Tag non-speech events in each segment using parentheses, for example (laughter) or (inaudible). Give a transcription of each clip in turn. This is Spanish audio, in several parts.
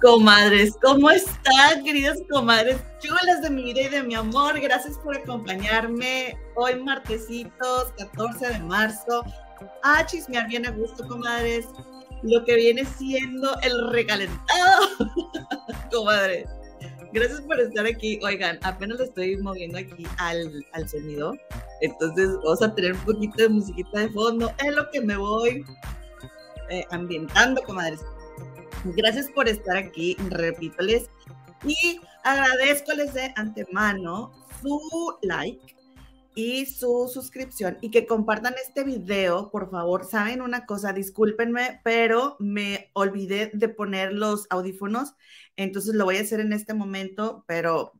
Comadres, ¿cómo están, queridas comadres chulas de mi vida y de mi amor? Gracias por acompañarme hoy, martesitos, 14 de marzo, a chismear bien a gusto, comadres. Lo que viene siendo el recalentado, (laughs) comadres. Gracias por estar aquí. Oigan, apenas le estoy moviendo aquí al, al sonido. Entonces, vamos a tener un poquito de musiquita de fondo. Es lo que me voy eh, ambientando, comadres. Gracias por estar aquí, repítoles. Y agradezcoles de antemano su like y su suscripción y que compartan este video, por favor. Saben una cosa, discúlpenme, pero me olvidé de poner los audífonos, entonces lo voy a hacer en este momento, pero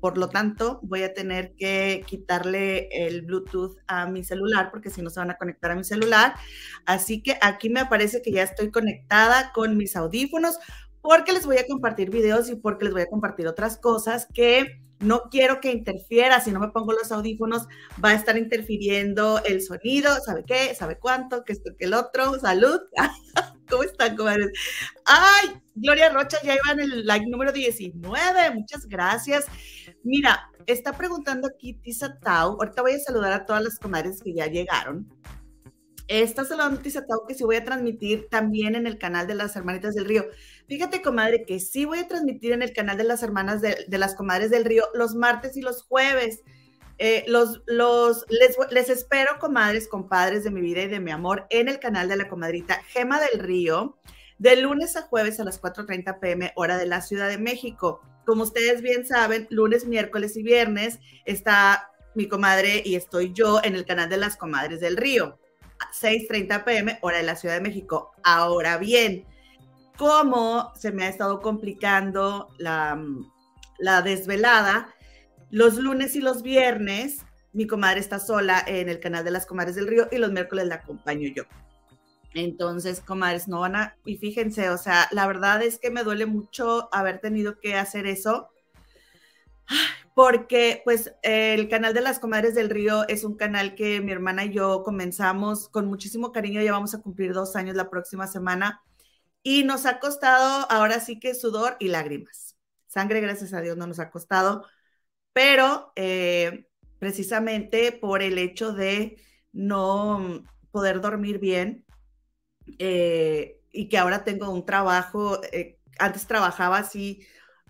por lo tanto, voy a tener que quitarle el Bluetooth a mi celular porque si no se van a conectar a mi celular. Así que aquí me aparece que ya estoy conectada con mis audífonos porque les voy a compartir videos y porque les voy a compartir otras cosas que no quiero que interfiera. Si no me pongo los audífonos, va a estar interfiriendo el sonido. ¿Sabe qué? ¿Sabe cuánto? Que esto, que el otro. Salud. (laughs) ¿Cómo están, comadres? Ay, Gloria Rocha, ya iba en el like número 19. Muchas gracias. Mira, está preguntando aquí Tisa Tau. Ahorita voy a saludar a todas las comadres que ya llegaron. Está saludando Tisa Tau que sí voy a transmitir también en el canal de las Hermanitas del Río. Fíjate, comadre, que sí voy a transmitir en el canal de las Hermanas de, las Comadres del Río los martes y los jueves. Eh, los, los, les, les, espero, comadres, compadres de mi vida y de mi amor, en el canal de la comadrita Gema del Río, de lunes a jueves a las 4.30 pm, hora de la Ciudad de México. Como ustedes bien saben, lunes, miércoles y viernes está mi comadre y estoy yo en el canal de las comadres del Río, 6.30 pm, hora de la Ciudad de México. Ahora bien, ¿cómo se me ha estado complicando la, la desvelada? Los lunes y los viernes, mi comadre está sola en el canal de las comadres del río y los miércoles la acompaño yo. Entonces, comadres, no van a, y fíjense, o sea, la verdad es que me duele mucho haber tenido que hacer eso, porque pues el canal de las comadres del río es un canal que mi hermana y yo comenzamos con muchísimo cariño, ya vamos a cumplir dos años la próxima semana, y nos ha costado ahora sí que sudor y lágrimas. Sangre, gracias a Dios, no nos ha costado, pero eh, precisamente por el hecho de no poder dormir bien eh, y que ahora tengo un trabajo, eh, antes trabajaba así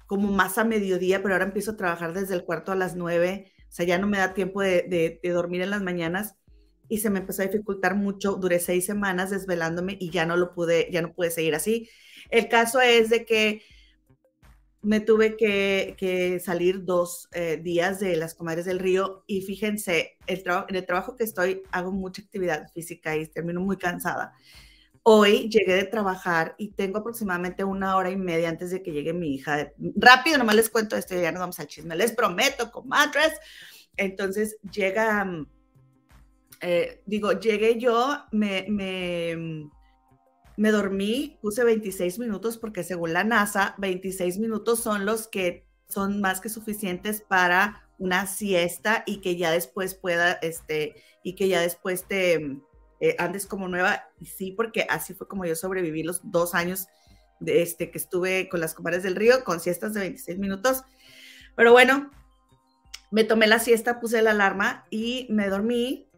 como más a mediodía, pero ahora empiezo a trabajar desde el cuarto a las nueve, o sea, ya no me da tiempo de, de dormir en las mañanas y se me empezó a dificultar mucho, duré seis semanas desvelándome y ya no lo pude, ya no pude seguir así. El caso es de que me tuve que, salir dos eh, días de las comadres del río y fíjense, el en el trabajo que estoy hago mucha actividad física y termino muy cansada. Hoy llegué de trabajar y tengo aproximadamente una hora y media antes de que llegue mi hija. Rápido, nomás les cuento esto ya nos vamos al chisme. Les prometo, comadres. Entonces llega, mm, eh, digo, llegué yo, me, me me dormí, puse 26 minutos porque según la NASA, 26 minutos son los que son más que suficientes para una siesta y que ya después pueda, este, y que ya después te eh, andes como nueva. Y sí, porque así fue como yo sobreviví los dos años de este, que estuve con las comadres del río, con siestas de 26 minutos. Pero bueno, me tomé la siesta, puse la alarma y me dormí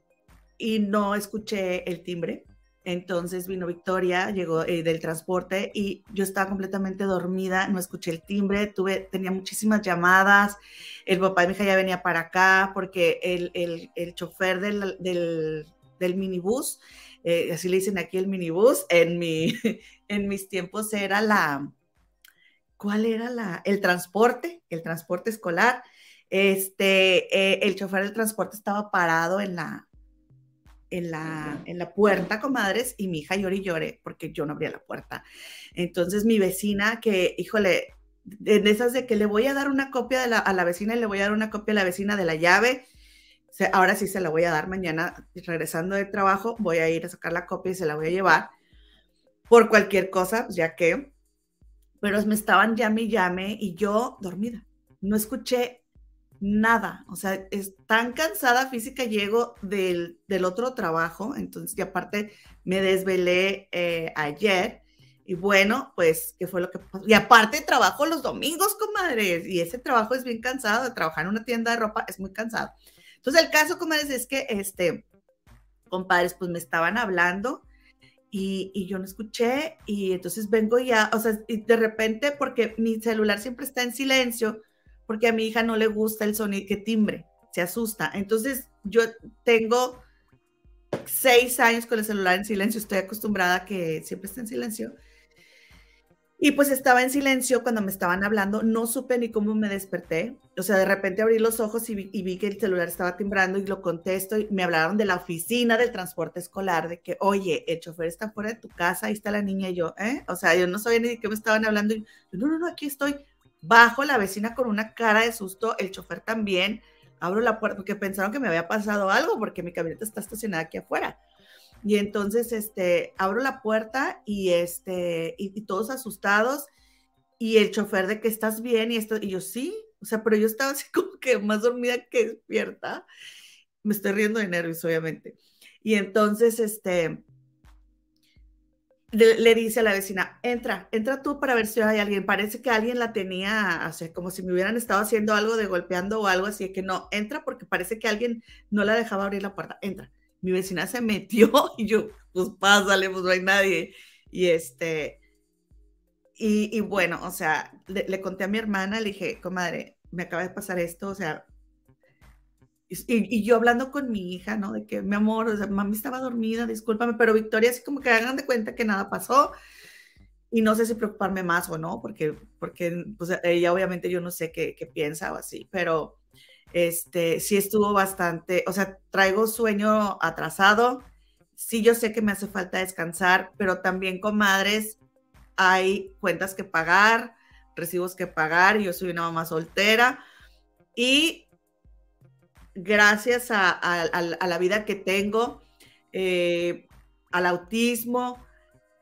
y no escuché el timbre entonces vino Victoria, llegó eh, del transporte y yo estaba completamente dormida, no escuché el timbre, tuve, tenía muchísimas llamadas, el papá de mi hija ya venía para acá porque el, el, el chofer del, del minibús, eh, así le dicen aquí el minibús, en, mi, (laughs) en mis tiempos era la, ¿cuál era la? El transporte, el transporte escolar. Este, eh, el chofer del transporte estaba parado en la, en la, en la puerta, comadres, y mi hija lloré y lloré porque yo no abría la puerta. Entonces mi vecina, que, híjole, de esas de que le voy a dar una copia de la, a la vecina y le voy a dar una copia a la vecina de la llave, ahora sí se la voy a dar mañana, regresando de trabajo, voy a ir a sacar la copia y se la voy a llevar por cualquier cosa, ya que, pero me estaban llame y llame y yo dormida. No escuché nada, o sea, es tan cansada física llego del, del otro trabajo, entonces, y aparte me desvelé eh, ayer, Y bueno, pues, ¿qué fue lo que pasó? Y aparte trabajo los domingos, comadres, y ese trabajo es bien cansado, trabajar en una tienda de ropa es muy cansado. Entonces, el caso, comadres, es que, este, compadres, pues me estaban hablando y, yo no escuché y entonces vengo ya, o sea, y de repente, porque mi celular siempre está en silencio, porque a mi hija no le gusta el sonido que timbre, se asusta. Entonces, yo tengo seis años con el celular en silencio, estoy acostumbrada a que siempre esté en silencio. Y pues estaba en silencio cuando me estaban hablando, no supe ni cómo me desperté. O sea, de repente abrí los ojos y vi, que el celular estaba timbrando y lo contesto y me hablaron de la oficina del transporte escolar, de que, oye, el chofer está fuera de tu casa, ahí está la niña y yo, ¿eh? O sea, yo no sabía ni de qué me estaban hablando. Y, no, no, no, aquí estoy. Bajo la vecina con una cara de susto, el chofer también. Abro la puerta porque pensaron que me había pasado algo porque mi camioneta está estacionada aquí afuera. Y entonces, este, abro la puerta y, este, y, todos asustados y el chofer de que estás bien y esto, y yo sí, o sea, pero yo estaba así (laughs) como que más dormida que despierta. Me estoy riendo de nervios, obviamente. Y entonces, este, le, dice a la vecina, entra, entra tú para ver si hay alguien. Parece que alguien la tenía, o como si me hubieran estado haciendo algo de golpeando o algo así, que no, entra porque parece que alguien no la dejaba abrir la puerta, entra mi vecina se metió (laughs) y yo, pues pásale, pues no hay nadie. Y este, y, bueno, o sea, le, conté a mi hermana, le dije, comadre, me acaba de pasar esto, o sea, y, yo hablando con mi hija, ¿no? De que, mi amor, o sea, mami estaba dormida, discúlpame, pero Victoria, así como que hagan de cuenta que nada pasó. Y no sé si preocuparme más o no, porque, porque pues, ella obviamente yo no sé qué, qué piensa o así, pero este, sí estuvo bastante, o sea, traigo sueño atrasado, sí yo sé que me hace falta descansar, pero también, comadres, hay cuentas que pagar, recibos que pagar, yo soy una mamá soltera y gracias a, la vida que tengo, eh, al autismo,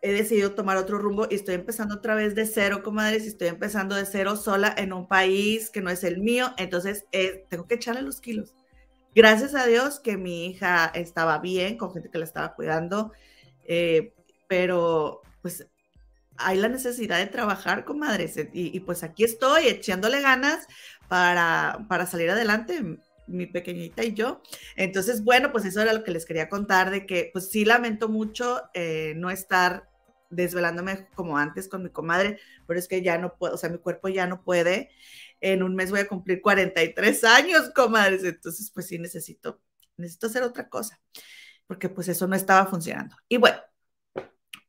he decidido tomar otro rumbo y estoy empezando otra vez de cero, comadres, y estoy empezando de cero sola en un país que no es el mío, entonces eh, tengo que echarle los kilos. Gracias a Dios que mi hija estaba bien, con gente que la estaba cuidando, eh, pero pues hay la necesidad de trabajar, comadres, y, y pues aquí estoy echándole ganas para, para salir adelante mi pequeñita y yo. Entonces, bueno, pues eso era lo que les quería contar, de que pues sí lamento mucho eh, no estar desvelándome como antes con mi comadre, pero es que ya no puedo, o sea, mi cuerpo ya no puede. En un mes voy a cumplir 43 años, comadres, entonces pues sí necesito, necesito hacer otra cosa, porque pues eso no estaba funcionando. Y bueno,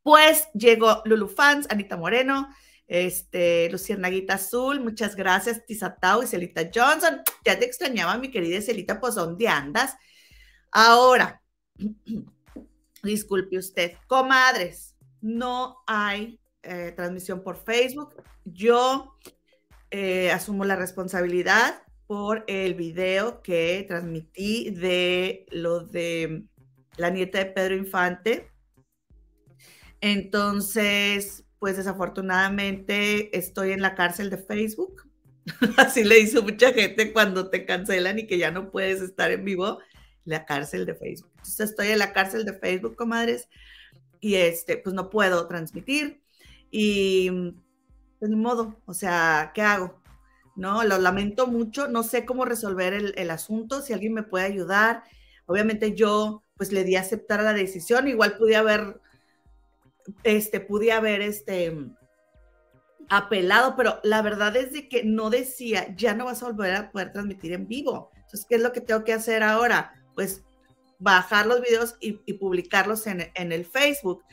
pues llegó Lulu Fans, Anita Moreno, este, Luciérnaguita Azul, muchas gracias, Tizatao y Celita Johnson. Ya te extrañaba, mi querida Celita, pues ¿dónde andas? Ahora, (clears throat) disculpe usted, comadres, no hay eh, transmisión por Facebook. Yo eh, asumo la responsabilidad por el video que transmití de lo de la nieta de Pedro Infante. Entonces, pues desafortunadamente estoy en la cárcel de Facebook. (laughs) Así le hizo mucha gente cuando te cancelan y que ya no puedes estar en vivo, la cárcel de Facebook. Entonces estoy en la cárcel de Facebook, comadres, y este, pues no puedo transmitir. Y pues ni modo, o sea, ¿qué hago? No, lo lamento mucho, no sé cómo resolver el, el asunto, si alguien me puede ayudar. Obviamente yo pues le di a aceptar la decisión, igual pude haber este, pude haber este, apelado, pero la verdad es de que no decía, ya no vas a volver a poder transmitir en vivo. Entonces, ¿qué es lo que tengo que hacer ahora? Pues bajar los videos y, publicarlos en, el Facebook,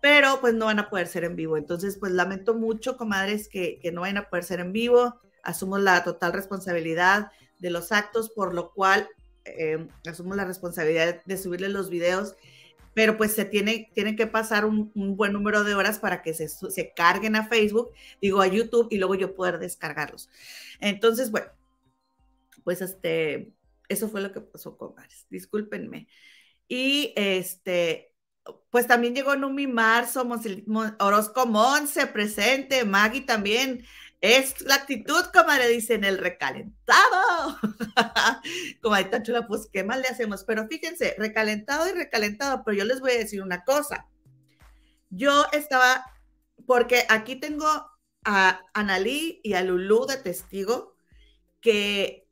pero pues no van a poder ser en vivo. Entonces, pues lamento mucho, comadres, que, no van a poder ser en vivo. Asumo la total responsabilidad de los actos, por lo cual eh, asumo la responsabilidad de subirle los videos pero pues se tiene, tiene que pasar un, buen número de horas para que se, se, carguen a Facebook, digo a YouTube y luego yo poder descargarlos. Entonces, bueno, pues este, eso fue lo que pasó con Mares, discúlpenme. Y este, pues también llegó Numi Marzo, Orozco Monse presente, Maggie también, es la actitud, comadre, dice en el recalentado. (laughs) Comadita chula, pues, ¿qué más le hacemos? Pero fíjense, recalentado y recalentado, pero yo les voy a decir una cosa. Yo estaba porque aquí tengo a Analí y a Lulú de testigo que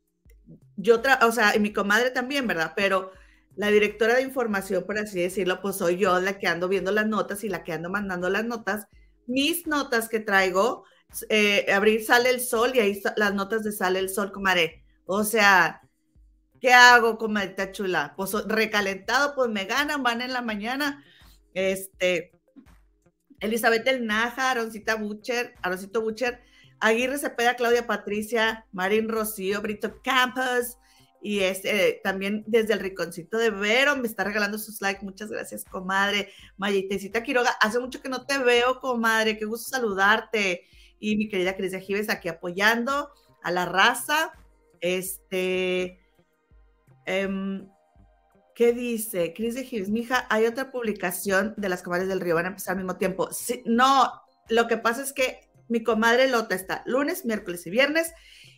yo, o sea, y mi comadre también, ¿verdad? Pero la directora de información, por así decirlo, pues soy yo la que ando viendo las notas y la que ando mandando las notas. Mis notas que traigo, eh, abrir Sale el Sol y ahí las notas de Sale el Sol, comadre. O sea, ¿qué hago, comadre chula? Pues recalentado, pues me ganan, van en la mañana. Este, Elizabeth El Naja, Aroncita Butcher, Aroncito Butcher, Aguirre Cepeda, Claudia Patricia, Marín Rocío, Brito Campos, y este, también desde el Riconcito de Vero me está regalando sus likes. Muchas gracias, comadre. Mayitecita Quiroga, hace mucho que no te veo, comadre. Qué gusto saludarte. Y mi querida Cris Gives aquí apoyando a la raza. Este. Em, ¿Qué dice? Cris de Gives, mija, hay otra publicación de las comadres del río, van a empezar al mismo tiempo. No, lo que pasa es que mi comadre Lota está lunes, miércoles y viernes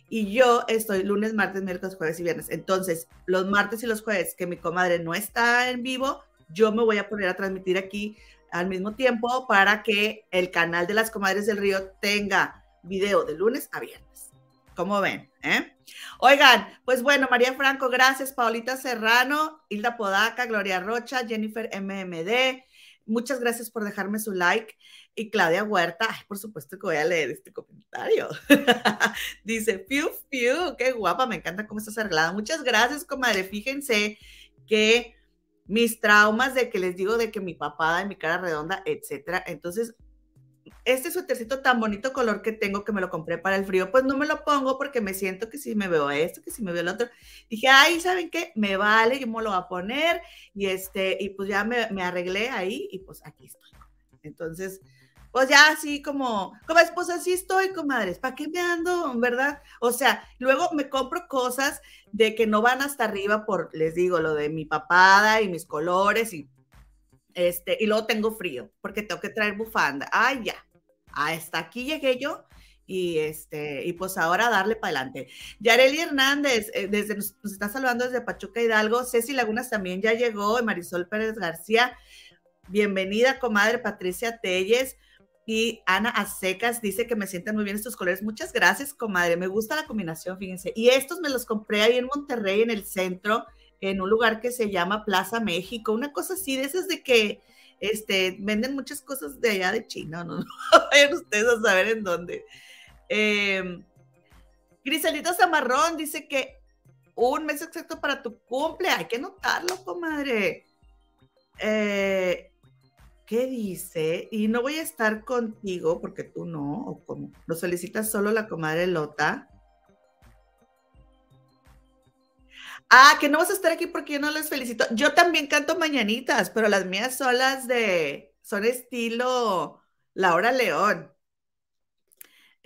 y yo estoy lunes, martes, miércoles, jueves y viernes. Entonces, los martes y los jueves que mi comadre no está en vivo, yo me voy a poner a transmitir aquí al mismo tiempo para que el canal de las comadres del río tenga video de lunes a viernes. ¿Cómo ven? Eh? Oigan, pues bueno, María Franco, gracias. Paulita Serrano, Hilda Podaca, Gloria Rocha, Jennifer MMD, muchas gracias por dejarme su like. Y Claudia Huerta, por supuesto que voy a leer este comentario. (laughs) Dice, piu, piu, qué guapa, me encanta cómo estás arreglada. Muchas gracias, comadre. Fíjense que mis traumas de que les digo de que mi papada y mi cara redonda, etcétera. Entonces, este suétercito tan bonito color que tengo que me lo compré para el frío, pues no me lo pongo porque me siento que si me veo esto, que si me veo el otro. Dije, ay, ¿saben qué? Me vale, yo me lo voy a poner y este, y pues ya me, me arreglé ahí y pues aquí estoy. Entonces, pues ya así como, como esposa, así estoy, comadres, ¿para qué me ando, verdad? O sea, luego me compro cosas de que no van hasta arriba por, les digo, lo de mi papada y mis colores y este, y luego tengo frío porque tengo que traer bufanda. Ay, ya, hasta aquí llegué yo y este y pues ahora darle para adelante. Yareli Hernández, eh, desde nos, está saludando desde Pachuca Hidalgo, Ceci Lagunas también ya llegó, Marisol Pérez García, bienvenida comadre Patricia Telles, y Ana Acecas dice que me sienten muy bien estos colores. Muchas gracias, comadre. Me gusta la combinación, fíjense. Y estos me los compré ahí en Monterrey, en el centro, en un lugar que se llama Plaza México. Una cosa así, de esas de que este, venden muchas cosas de allá de China, no, (laughs) no vayan ustedes a saber en dónde. Eh, Griselito Zamarrón dice que un mes exacto para tu cumple. Hay que notarlo, comadre. Eh, ¿qué dice? Y no voy a estar contigo porque tú no, o como lo solicita solo la comadre Lota. Ah, que no vas a estar aquí porque yo no les felicito. Yo también canto mañanitas, pero las mías son las de, son estilo Laura León.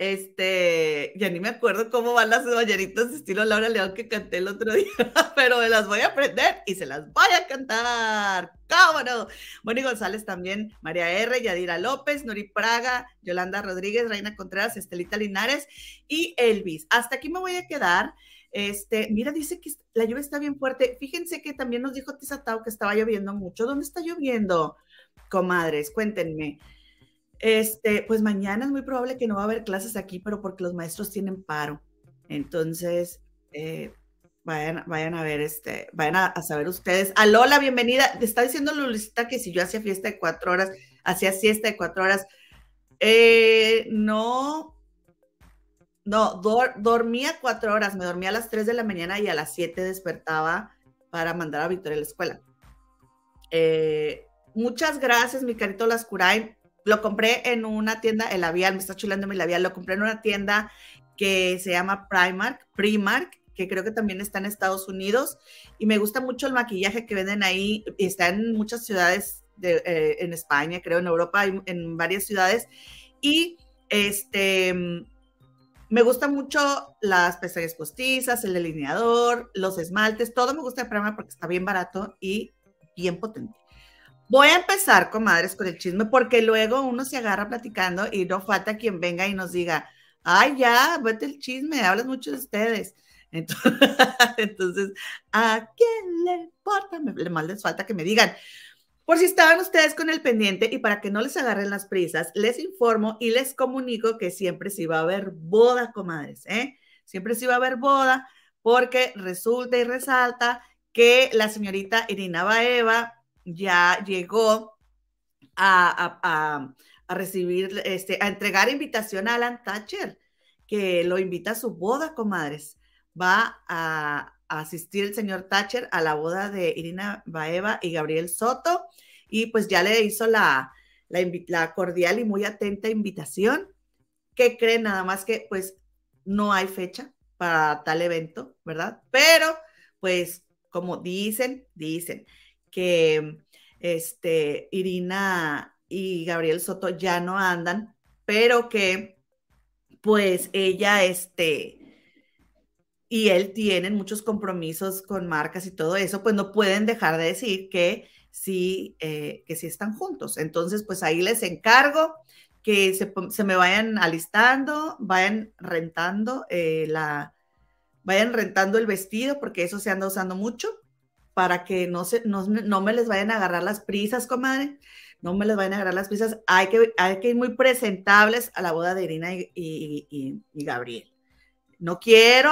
Este, ya ni me acuerdo cómo van las mañanitas estilo Laura León que canté el otro (laughs) día, pero me las voy a aprender y se las voy a cantar. ¿Cómo no? Moni González también, María R., Yadira López, Nuri Praga, Yolanda Rodríguez, Reina Contreras, Estelita Linares y Elvis. Hasta aquí me voy a quedar. Este, mira, dice que la lluvia está bien fuerte. Fíjense que también nos dijo Tizatao que estaba lloviendo mucho. ¿Dónde está lloviendo? Comadres, cuéntenme. Este, pues mañana es muy probable que no va a haber clases aquí, pero porque los maestros tienen paro. Entonces, eh, vayan, vayan a ver, este, vayan a, saber ustedes. A Lola, bienvenida. Te está diciendo Lulisita que si yo hacía fiesta de cuatro horas, hacía siesta de cuatro horas. Eh, no, no, dormía cuatro horas, me dormía a las tres de la mañana y a las siete despertaba para mandar a Victoria a la escuela. Eh, muchas gracias, mi carito Lascurain. Lo compré en una tienda, el labial, me está chulando mi labial, lo compré en una tienda que se llama Primark, Primark, que creo que también está en Estados Unidos, y me gusta mucho el maquillaje que venden ahí, está en muchas ciudades de, eh, en España, creo, en Europa, en varias ciudades, y este, me gusta mucho las pestañas postizas, el delineador, los esmaltes, todo me gusta de Primark porque está bien barato y bien potente. Voy a empezar, comadres, con el chisme, porque luego uno se agarra platicando y no falta quien venga y nos diga, ay, ya, vete el chisme, hablas mucho de ustedes. (laughs) Entonces, ¿a quién le importa? Más les falta que me digan. Por si estaban ustedes con el pendiente y para que no les agarren las prisas, les informo y les comunico que siempre sí va a haber boda, comadres, ¿eh? Siempre sí va a haber boda porque resulta y resalta que la señorita Irina Baeva ya llegó a, recibir, este, a entregar invitación a Alan Thatcher, que lo invita a su boda, comadres. Va a, asistir el señor Thatcher a la boda de Irina Baeva y Gabriel Soto, y pues ya le hizo la, la, cordial y muy atenta invitación. ¿Qué creen? Nada más que pues no hay fecha para tal evento, ¿verdad? Pero pues como dicen, dicen que este, Irina y Gabriel Soto ya no andan, pero que pues ella, este, y él tienen muchos compromisos con marcas y todo eso, pues no pueden dejar de decir que sí, eh, que sí están juntos. Entonces, pues ahí les encargo que se, me vayan alistando, vayan rentando eh, la, vayan rentando el vestido, porque eso se anda usando mucho para que no, se, no, me les vayan a agarrar las prisas, comadre. No me les vayan a agarrar las prisas. Hay que, hay que ir muy presentables a la boda de Irina y, Gabriel. No quiero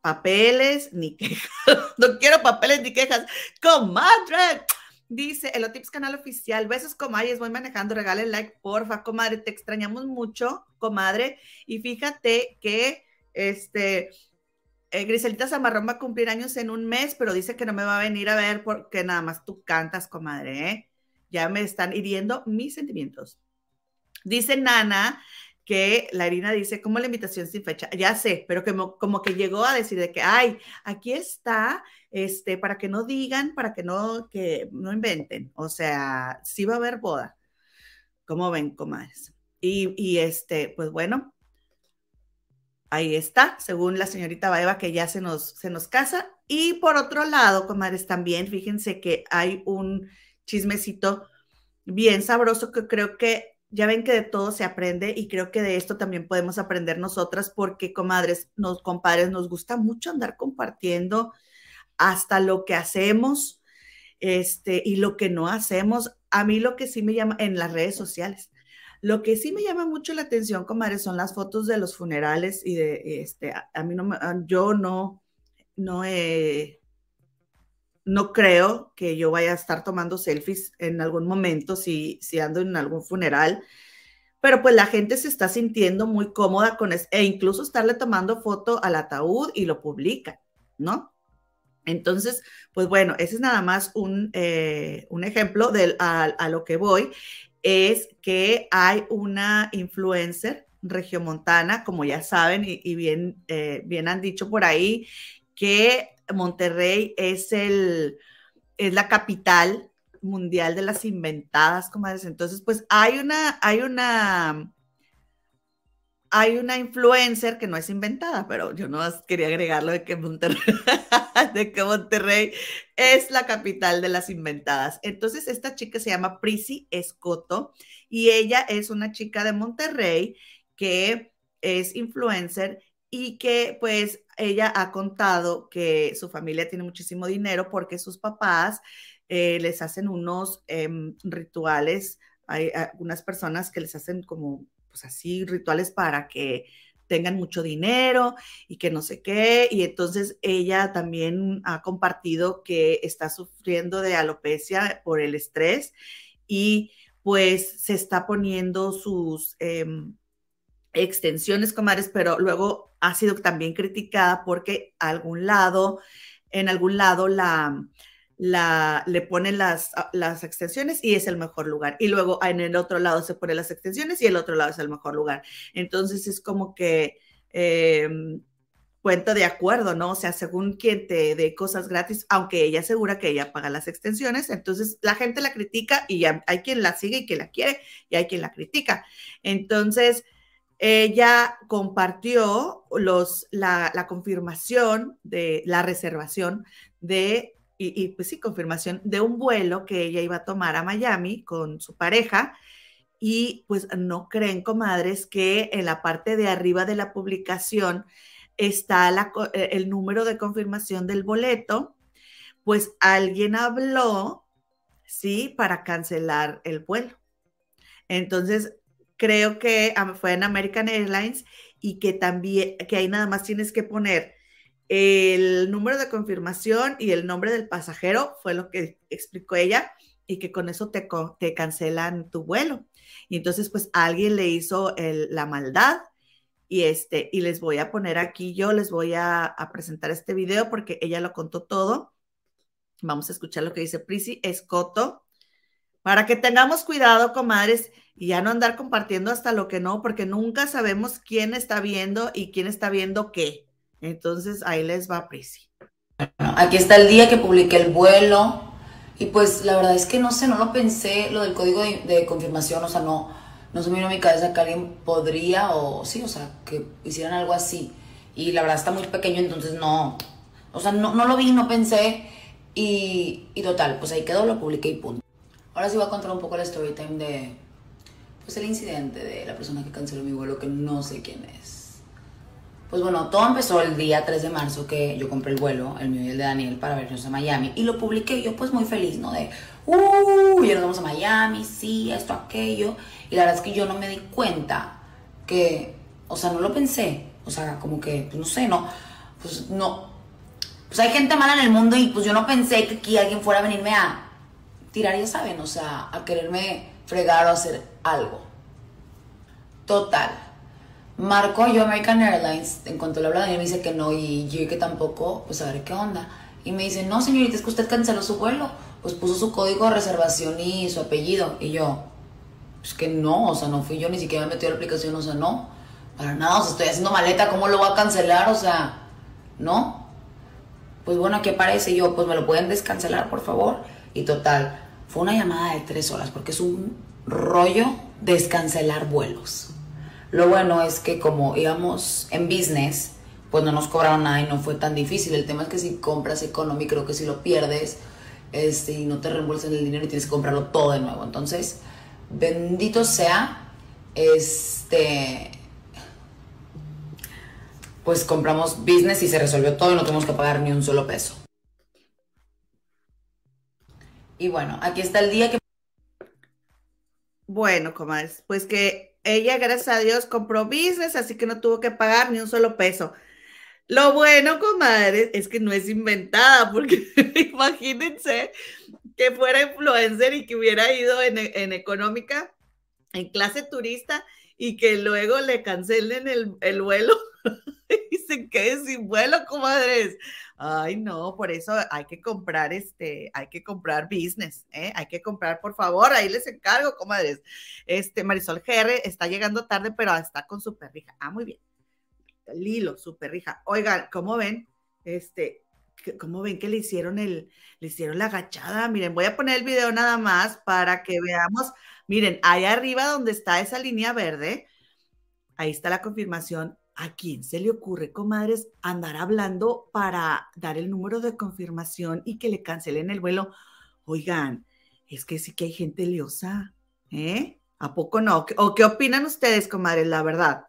papeles ni (laughs) quejas. No quiero papeles ni quejas. Comadre. Dice Elotips Canal Oficial, besos comadres, voy manejando, regalen like, porfa, comadre, te extrañamos mucho, comadre, y fíjate que, este, eh, Griselita Zamarrón va a cumplir años en un mes, pero dice que no me va a venir a ver porque nada más tú cantas, comadre. ¿eh? Ya me están hiriendo mis sentimientos. Dice Nana que la Irina dice, como la invitación sin fecha? Ya sé, pero que como, que llegó a decir de que, ay, aquí está, este, para que no digan, para que no, que no inventen. O sea, sí va a haber boda. ¿Cómo ven, comadres? Y este, pues bueno, ahí está, según la señorita Baeva, que ya se nos, se nos casa. Y por otro lado, comadres, también fíjense que hay un chismecito bien sabroso que creo que ya ven que de todo se aprende y creo que de esto también podemos aprender nosotras porque, comadres, nos, compadres, nos gusta mucho andar compartiendo hasta lo que hacemos este, y lo que no hacemos. A mí lo que sí me llama en las redes sociales. Lo que sí me llama mucho la atención, comadre, son las fotos de los funerales y de, este, a, mí no, yo no, no, no creo que yo vaya a estar tomando selfies en algún momento si, si ando en algún funeral, pero pues la gente se está sintiendo muy cómoda con eso, e incluso estarle tomando foto al ataúd y lo publican, ¿no? Entonces, pues bueno, ese es nada más un, eh, un ejemplo de a, lo que voy es que hay una influencer regiomontana, como ya saben y, bien, eh, bien han dicho por ahí, que Monterrey es, el, es la capital mundial de las inventadas, comadres. Entonces, pues hay una, hay una, hay una influencer que no es inventada, pero yo no quería agregarlo (laughs) de que Monterrey, es la capital de las inventadas. Entonces, esta chica se llama Prissy Escoto y ella es una chica de Monterrey que es influencer y que pues ella ha contado que su familia tiene muchísimo dinero porque sus papás eh, les hacen unos em, rituales. Hay algunas personas que les hacen como pues así, rituales para que tengan mucho dinero y que no sé qué. Y entonces ella también ha compartido que está sufriendo de alopecia por el estrés y pues se está poniendo sus em, extensiones, comadres, pero luego ha sido también criticada porque algún lado, en algún lado la la, le ponen las, ah, las extensiones y es el mejor lugar. Y luego en el otro lado se ponen las extensiones y el otro lado es el mejor lugar. Entonces es como que eh, cuenta de acuerdo, ¿no? O sea, según quien te dé cosas gratis, aunque ella asegura que ella paga las extensiones, entonces la gente la critica y hay quien la sigue y quien la quiere y hay quien la critica. Entonces, ella compartió los, la confirmación de la reservación de y, pues sí, confirmación de un vuelo que ella iba a tomar a Miami con su pareja. Y pues no creen, comadres, que en la parte de arriba de la publicación está eh, el número de confirmación del boleto. Pues alguien habló sí, para cancelar el vuelo. Entonces, creo que fue en American Airlines y que también, que ahí nada más tienes que poner el número de confirmación y el nombre del pasajero, fue lo que explicó ella, y que con eso te, cancelan tu vuelo. Y entonces, pues alguien le hizo la maldad y este, y les voy a poner aquí, yo les voy a, a, presentar este video porque ella lo contó todo. Vamos a escuchar lo que dice Prisi Escoto, para que tengamos cuidado, comadres, y ya no andar compartiendo hasta lo que no, porque nunca sabemos quién está viendo y quién está viendo qué. Entonces ahí les va Prisi. Aquí está el día que publiqué el vuelo y pues la verdad es que no sé, no lo pensé, lo del código de, confirmación, o sea, no, no se me vino a mi cabeza que alguien podría o sí, o sea, que hicieran algo así. Y la verdad está muy pequeño, entonces no, o sea, no, no lo vi, no pensé y, y total, pues ahí quedó, lo publiqué y punto. Ahora sí voy a contar un poco la story time de, pues el incidente de la persona que canceló mi vuelo, que no sé quién es. Pues bueno, todo empezó el día 3 de marzo que yo compré el vuelo, el mío y el de Daniel, para vernos a Miami. Y lo publiqué yo pues muy feliz, ¿no? De, uh, ya nos vamos a Miami, sí, esto, aquello. Y la verdad es que yo no me di cuenta que, o sea, no lo pensé. O sea, como que, pues no sé, no, pues no. Pues hay gente mala en el mundo y pues yo no pensé que aquí alguien fuera a venirme a tirar, ya saben, o sea, a quererme fregar o hacer algo. Total Marco yo American Airlines, en cuanto le habla Daniel, me dice que no y yo que tampoco, pues a ver qué onda. Y me dice, no señorita, es que usted canceló su vuelo. Pues puso su código de reservación y su apellido. Y yo, pues que no, o sea, no fui yo, ni siquiera me metió la aplicación, o sea, no. Para nada, o sea, estoy haciendo maleta, ¿cómo lo voy a cancelar? O sea, ¿no? Pues bueno, ¿qué parece? yo, pues me lo pueden descancelar, por favor. Y total, fue una llamada de tres horas, porque es un rollo descancelar vuelos. Lo bueno es que como íbamos en business, pues no nos cobraron nada y no fue tan difícil. El tema es que si compras economy, creo que si lo pierdes este, y no te reembolsan el dinero y tienes que comprarlo todo de nuevo. Entonces, bendito sea, este, pues compramos business y se resolvió todo y no tuvimos que pagar ni un solo peso. Y bueno, aquí está el día que... Bueno, comadres, pues que ella, gracias a Dios, compró business, así que no tuvo que pagar ni un solo peso. Lo bueno, comadre, es que no es inventada, (laughs) porque imagínense que fuera influencer y que hubiera ido en, en, económica, en clase turista, y que luego le cancelen el, el vuelo (laughs) y se quede sin vuelo, comadres. Ay, no, por eso hay que comprar este, hay que comprar business, ¿eh? Hay que comprar, por favor, ahí les encargo, comadres. Este, Marisol GR está llegando tarde, pero está con su perrija. Ah, muy bien. Lilo, su perrija. Oigan, ¿cómo ven? Este, ¿cómo ven que le hicieron el, le hicieron la agachada? Miren, voy a poner el video nada más para que veamos. Miren, ahí arriba donde está esa línea verde, ahí está la confirmación ¿A quién se le ocurre, comadres, andar hablando para dar el número de confirmación y que le cancelen el vuelo? Oigan, es que sí que hay gente liosa, ¿eh? ¿A poco no? ¿O qué opinan ustedes, comadres, la verdad?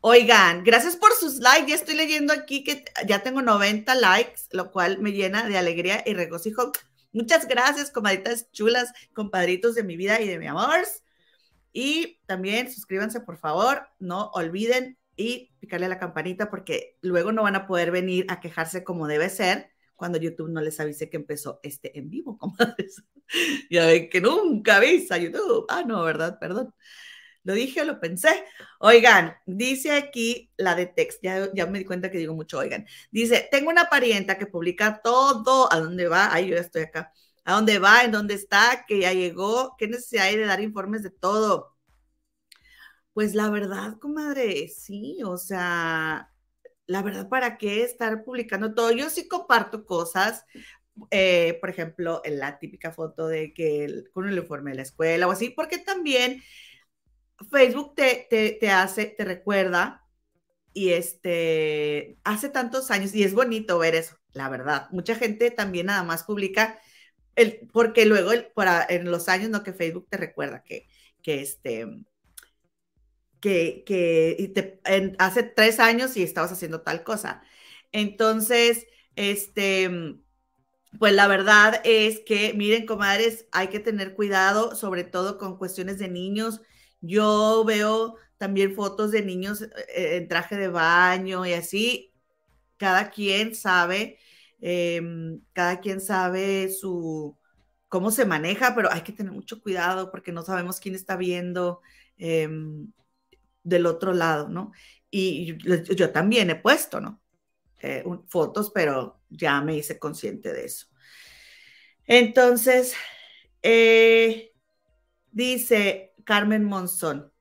Oigan, gracias por sus likes. Ya estoy leyendo aquí que ya tengo 90 likes, lo cual me llena de alegría y regocijo. Muchas gracias, comadritas chulas, compadritos de mi vida y de mi amor. Y también suscríbanse, por favor. No olviden y picarle a la campanita porque luego no van a poder venir a quejarse como debe ser cuando YouTube no les avise que empezó este en vivo, (laughs) comadres. ya ven que nunca avisa YouTube. Ah, no, ¿verdad? Perdón. Lo dije o lo pensé. Oigan, dice aquí la de text, ya, ya me di cuenta que digo mucho, oigan. Dice, tengo una parienta que publica todo, ¿a dónde va? Ay, yo ya estoy acá. ¿A dónde va? ¿En dónde está? Que ya llegó. ¿Qué necesidad hay de dar informes de todo? Pues la verdad, comadre, sí, o sea, la verdad, ¿para qué estar publicando todo? Yo sí comparto cosas, eh, por ejemplo, la típica foto de que con el uniforme de la escuela o así, porque también Facebook te, te, hace, te recuerda y este, hace tantos años, y es bonito ver eso, la verdad. Mucha gente también nada más publica, el, porque luego el, para, en los años, ¿no? Que Facebook te recuerda que, que este, que, te, hace tres años y estabas haciendo tal cosa. Entonces, este, pues la verdad es que, miren, comadres, hay que tener cuidado, sobre todo con cuestiones de niños. Yo veo también fotos de niños eh, en traje de baño y así. Cada quien sabe, em, cada quien sabe su cómo se maneja, pero hay que tener mucho cuidado porque no sabemos quién está viendo em, del otro lado, ¿no? Y yo, también he puesto, ¿no? Eh, fotos, pero ya me hice consciente de eso. Entonces, eh, dice Carmen Monzón,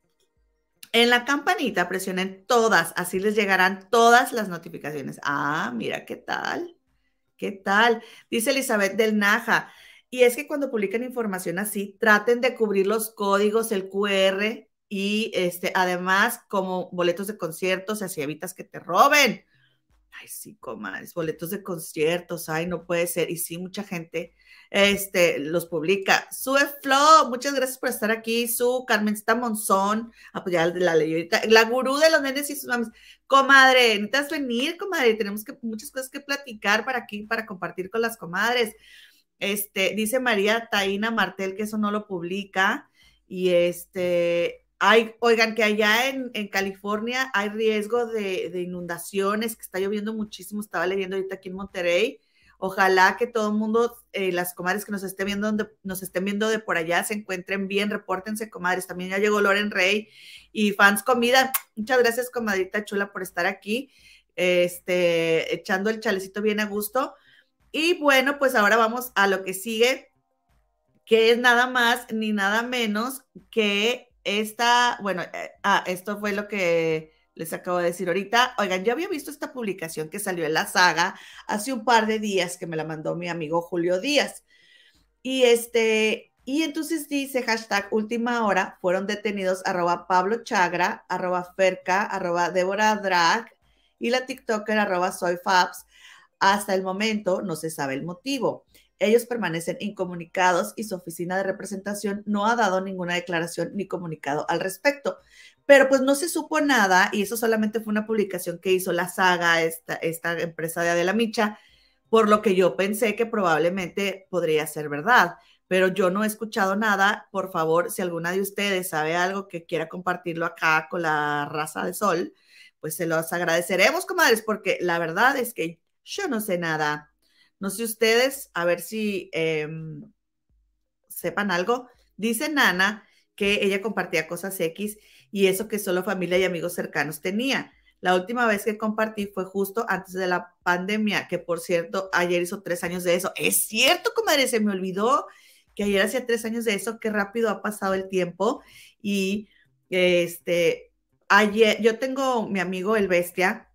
en la campanita presionen todas, así les llegarán todas las notificaciones. Ah, mira qué tal, qué tal. Dice Elizabeth del Naja, y es que cuando publican información así, traten de cubrir los códigos, el QR y este, además como boletos de conciertos, así evitas que te roben. Ay, sí, comadres, boletos de conciertos, ay, no puede ser. Y sí, mucha gente este, los publica. Sue Flo, muchas gracias por estar aquí. Su Carmencita Monzón, apoyar la ley la gurú de los nenes y sus mames. Comadre, necesitas venir, comadre. Tenemos que, muchas cosas que platicar para aquí, para compartir con las comadres. Este, dice María Taina Martel que eso no lo publica. Y este, oigan, que allá en, California hay riesgo de, inundaciones, que está lloviendo muchísimo. Estaba leyendo ahorita aquí en Monterrey. Ojalá que todo el mundo, eh, las comadres que nos estén viendo, donde, nos estén viendo de por allá, se encuentren bien, repórtense, comadres. También ya llegó Loren Rey y fans comida. Muchas gracias, comadrita chula, por estar aquí, este, echando el chalecito bien a gusto. Y bueno, pues ahora vamos a lo que sigue, que es nada más ni nada menos que esta, bueno, eh, ah, esto fue lo que les acabo de decir ahorita. Oigan, yo había visto esta publicación que salió en la saga hace un par de días que me la mandó mi amigo Julio Díaz. Y este, y entonces dice hashtag última hora, fueron detenidos arroba Pablo Chagra, arroba Ferca, arroba Débora Drag y la TikToker arroba Soy Fabs hasta el momento no se sabe el motivo. Ellos permanecen incomunicados y su oficina de representación no ha dado ninguna declaración ni comunicado al respecto. Pero pues no se supo nada y eso solamente fue una publicación que hizo la saga, esta, esta empresa de Adela Micha, por lo que yo pensé que probablemente podría ser verdad. Pero yo no he escuchado nada. Por favor, si alguna de ustedes sabe algo que quiera compartirlo acá con la raza de sol, pues se los agradeceremos, comadres, porque la verdad es que yo no sé nada. No sé ustedes, a ver si em, sepan algo. Dice Nana que ella compartía cosas X y eso que solo familia y amigos cercanos tenía. La última vez que compartí fue justo antes de la pandemia, que por cierto, ayer hizo tres años de eso. Es cierto, comadre, se me olvidó que ayer hacía tres años de eso, qué rápido ha pasado el tiempo. Y este, ayer, yo tengo mi amigo el Bestia,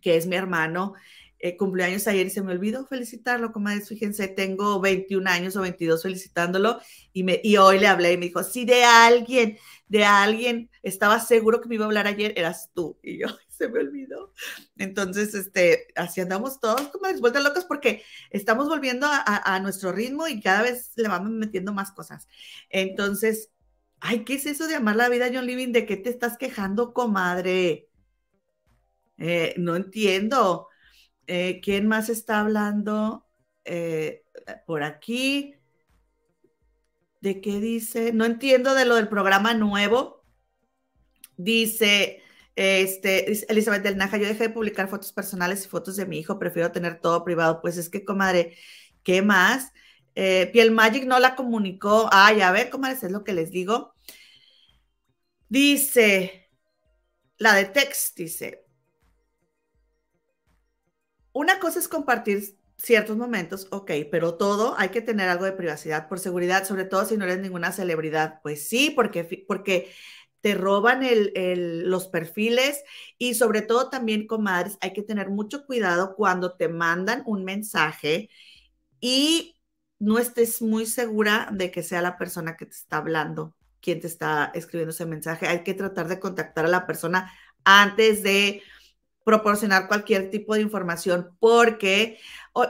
que es mi hermano, eh, cumpleaños ayer y se me olvidó felicitarlo, comadres. Fíjense, tengo 21 años o 22 felicitándolo y, me, y hoy le hablé y me dijo, si de alguien, de alguien estaba seguro que me iba a hablar ayer, eras tú. Y yo, (laughs) se me olvidó. Entonces, este, así andamos todos, comadres, vueltas locas porque estamos volviendo a, a, nuestro ritmo y cada vez le vamos metiendo más cosas. Entonces, ay, ¿qué es eso de amar la vida, John Living? ¿De qué te estás quejando, comadre? Eh, no entiendo. Eh, ¿Quién más está hablando eh, por aquí? ¿De qué dice? No entiendo de lo del programa nuevo. Dice, este, Elizabeth del Naja, yo dejé de publicar fotos personales y fotos de mi hijo, prefiero tener todo privado. Pues es que, comadre, ¿qué más? Eh, Piel Magic no la comunicó. Ah, ya ve, comadre, es lo que les digo. Dice, la de text, dice, una cosa es compartir ciertos momentos, ok, pero todo hay que tener algo de privacidad por seguridad, sobre todo si no eres ninguna celebridad. Pues sí, porque, porque te roban los perfiles y sobre todo también, comadres, hay que tener mucho cuidado cuando te mandan un mensaje y no estés muy segura de que sea la persona que te está hablando, quien te está escribiendo ese mensaje. Hay que tratar de contactar a la persona antes de proporcionar cualquier tipo de información porque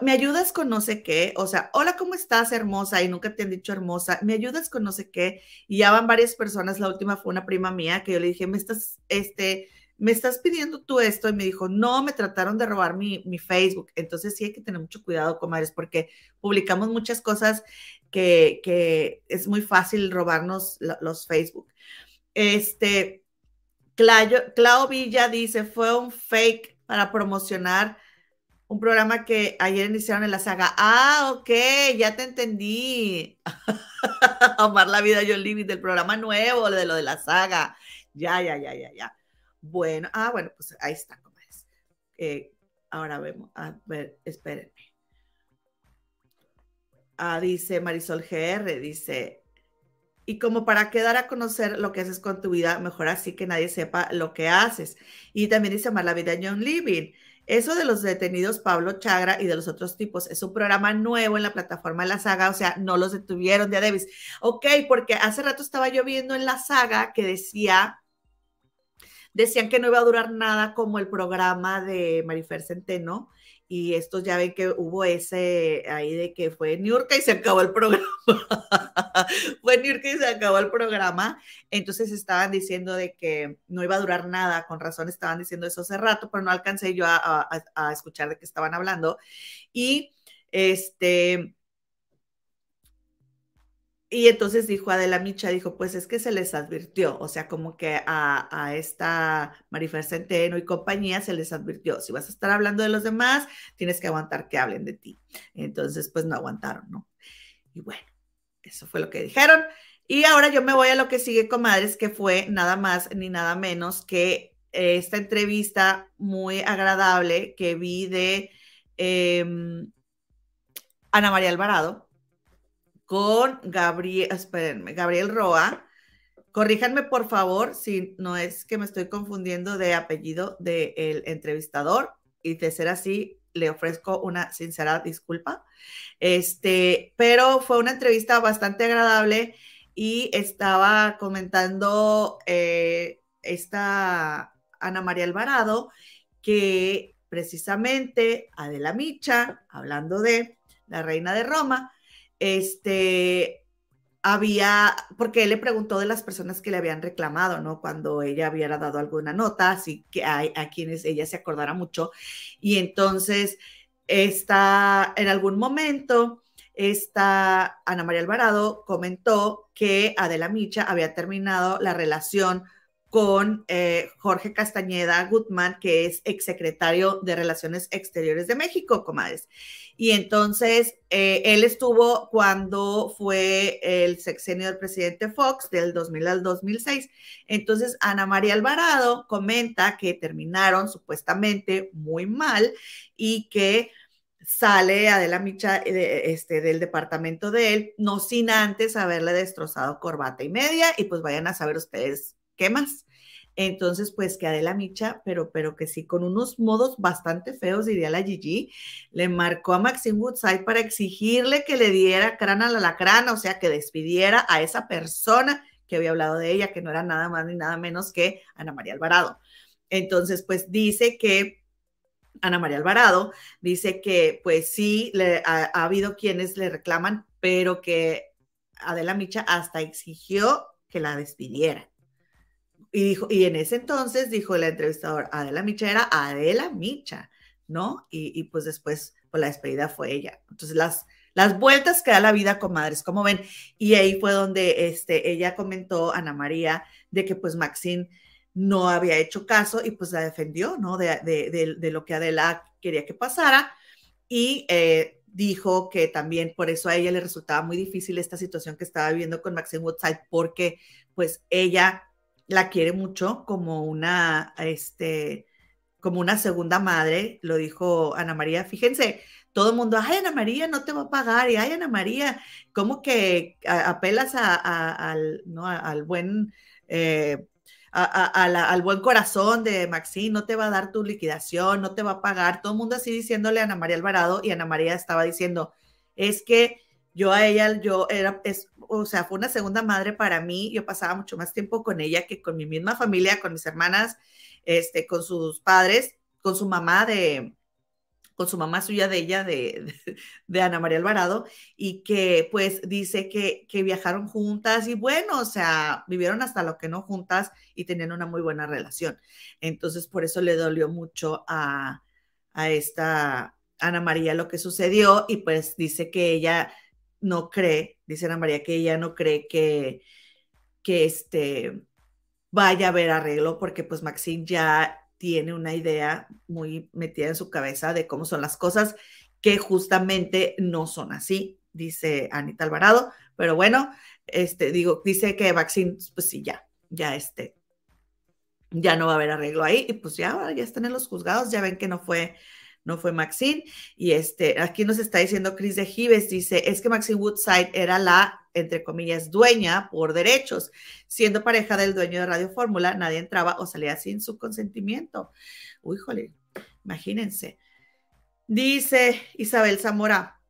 me ayudas con no sé qué, o sea, hola, ¿cómo estás, hermosa? Y nunca te han dicho hermosa, me ayudas con no sé qué. Y ya van varias personas, la última fue una prima mía que yo le dije, me estás, este, me estás pidiendo tú esto y me dijo, no, me trataron de robar mi, mi Facebook. Entonces sí hay que tener mucho cuidado, comadres, porque publicamos muchas cosas que, que es muy fácil robarnos los Facebook. Este, Clau Villa dice, fue un fake para promocionar un programa que ayer iniciaron en la saga. Ah, ok, ya te entendí. (laughs) Amar la vida yo living del programa nuevo, de lo de la saga. Ya, ya, ya, ya, ya. Bueno, ah, bueno, pues ahí está, comadres. Eh, ahora vemos, a ver, espérenme. Ah, dice Marisol GR, dice, y como para quedar a conocer lo que haces con tu vida, mejor así que nadie sepa lo que haces. Y también dice Amar la vida John Living. Eso de los detenidos Pablo Chagra y de los otros tipos es un programa nuevo en la plataforma de la saga, o sea, no los detuvieron de Davis. Ok, porque hace rato estaba yo viendo en la saga que decía Decían que no iba a durar nada como el programa de Marifer Centeno, y estos ya ven que hubo ese ahí de que fue York y se acabó el programa. (laughs) fue York y se acabó el programa. Entonces estaban diciendo de que no iba a durar nada, con razón estaban diciendo eso hace rato, pero no alcancé yo a escuchar de qué estaban hablando. Y este, y entonces dijo Adela Micha, dijo, pues es que se les advirtió, o sea, como que a, esta Marifer Centeno y compañía se les advirtió, si vas a estar hablando de los demás, tienes que aguantar que hablen de ti. Entonces, pues no aguantaron, ¿no? Y bueno, eso fue lo que dijeron. Y ahora yo me voy a lo que sigue, comadres, que fue nada más ni nada menos que esta entrevista muy agradable que vi de em, Ana María Alvarado con Gabriel, espérenme, Gabriel Roa. Corríjanme, por favor, si no es que me estoy confundiendo de apellido del entrevistador y de ser así, le ofrezco una sincera disculpa. Este, pero fue una entrevista bastante agradable y estaba comentando eh, esta Ana María Alvarado que precisamente Adela Micha, hablando de la reina de Roma, este, había, porque él le preguntó de las personas que le habían reclamado, ¿no? Cuando ella hubiera dado alguna nota, así que hay a quienes ella se acordara mucho. Y entonces, está, en algún momento, esta Ana María Alvarado comentó que Adela Micha había terminado la relación con eh, Jorge Castañeda Gutman, que es exsecretario de Relaciones Exteriores de México, comadres. Y entonces eh, él estuvo cuando fue el sexenio del presidente Fox del 2000 al 2006. Entonces Ana María Alvarado comenta que terminaron supuestamente muy mal y que sale Adela Micha este, del departamento de él, no sin antes haberle destrozado corbata y media, y pues vayan a saber ustedes qué más. Entonces, pues que Adela Micha, pero, pero que sí, con unos modos bastante feos, diría la Gigi, le marcó a Maxine Woodside para exigirle que le diera crana a la lacrana, o sea, que despidiera a esa persona que había hablado de ella, que no era nada más ni nada menos que Ana María Alvarado. Entonces, pues dice que Ana María Alvarado dice que pues sí, le, ha, ha habido quienes le reclaman, pero que Adela Micha hasta exigió que la despidiera. Y, dijo, y en ese entonces dijo el entrevistador, Adela Micha era Adela Micha, ¿no? Y, pues después, pues la despedida fue ella. Entonces, las, las vueltas que da la vida, comadres, como ven. Y ahí fue donde este, ella comentó, Ana María, de que pues Maxine no había hecho caso y pues la defendió, ¿no? De, de, de, lo que Adela quería que pasara. Y eh, dijo que también por eso a ella le resultaba muy difícil esta situación que estaba viviendo con Maxine Woodside, porque pues ella la quiere mucho como una, este, como una segunda madre, lo dijo Ana María. Fíjense, todo el mundo, ay, Ana María no te va a pagar, y ay, Ana María, ¿cómo que apelas al, ¿no? al buen... Eh, al buen corazón de Maxine, no te va a dar tu liquidación, no te va a pagar, todo el mundo así diciéndole a Ana María Alvarado y Ana María estaba diciendo, es que yo a ella, yo era, es, o sea, fue una segunda madre para mí. Yo pasaba mucho más tiempo con ella que con mi misma familia, con mis hermanas, este, con sus padres, con su mamá de, con su mamá suya de ella, de, (laughs) de, Ana María Alvarado, y que pues dice que, que, viajaron juntas y bueno, o sea, vivieron hasta lo que no juntas y tenían una muy buena relación. Entonces, por eso le dolió mucho a, a esta Ana María lo que sucedió y pues dice que ella no cree, dice Ana María que ella no cree que, que este vaya a haber arreglo porque pues Maxine ya tiene una idea muy metida en su cabeza de cómo son las cosas que justamente no son así, dice Anita Alvarado, pero bueno, este digo, dice que Maxine pues sí ya, ya este ya no va a haber arreglo ahí y pues ya ya están en los juzgados, ya ven que no fue no fue Maxine. Y este, aquí nos está diciendo Chris de Gives, dice, es que Maxine Woodside era la, entre comillas, dueña por derechos. Siendo pareja del dueño de Radio Fórmula, nadie entraba o salía sin su consentimiento. Uy, jole, imagínense. Dice Isabel Zamora,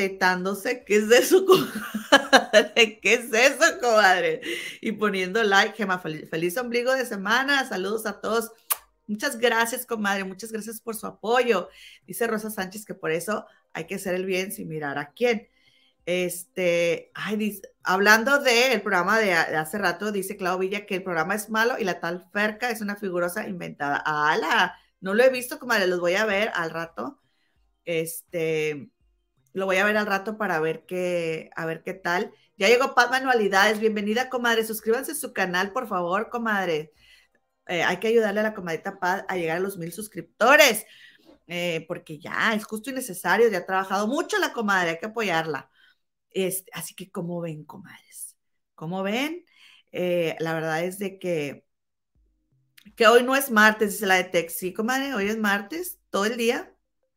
tetándose, ¿qué es eso, comadre? (laughs) ¿Qué es eso, comadre? Y poniendo like, Gema, feliz ombligo de semana, saludos a todos. Muchas gracias, comadre. Muchas gracias por su apoyo. Dice Rosa Sánchez que por eso hay que hacer el bien sin mirar a quién. Este, ay, dice, hablando del programa de, hace rato, dice Clau Villa que el programa es malo y la tal Ferca es una figurosa inventada. ¡Hala! No lo he visto, comadre, los voy a ver al rato. Este, lo voy a ver al rato para ver qué, a ver qué tal. Ya llegó Paz Manualidades. Bienvenida, comadre. Suscríbanse a su canal, por favor, comadre. Eh, hay que ayudarle a la comadita Paz a llegar a los mil suscriptores, eh, porque ya es justo y necesario, ya ha trabajado mucho la comadre, hay que apoyarla. Este, así que, ¿cómo ven, comadres? ¿Cómo ven? Eh, la verdad es de que, que hoy no es martes, dice la de Tex. Sí, comadre, hoy es martes, todo el día.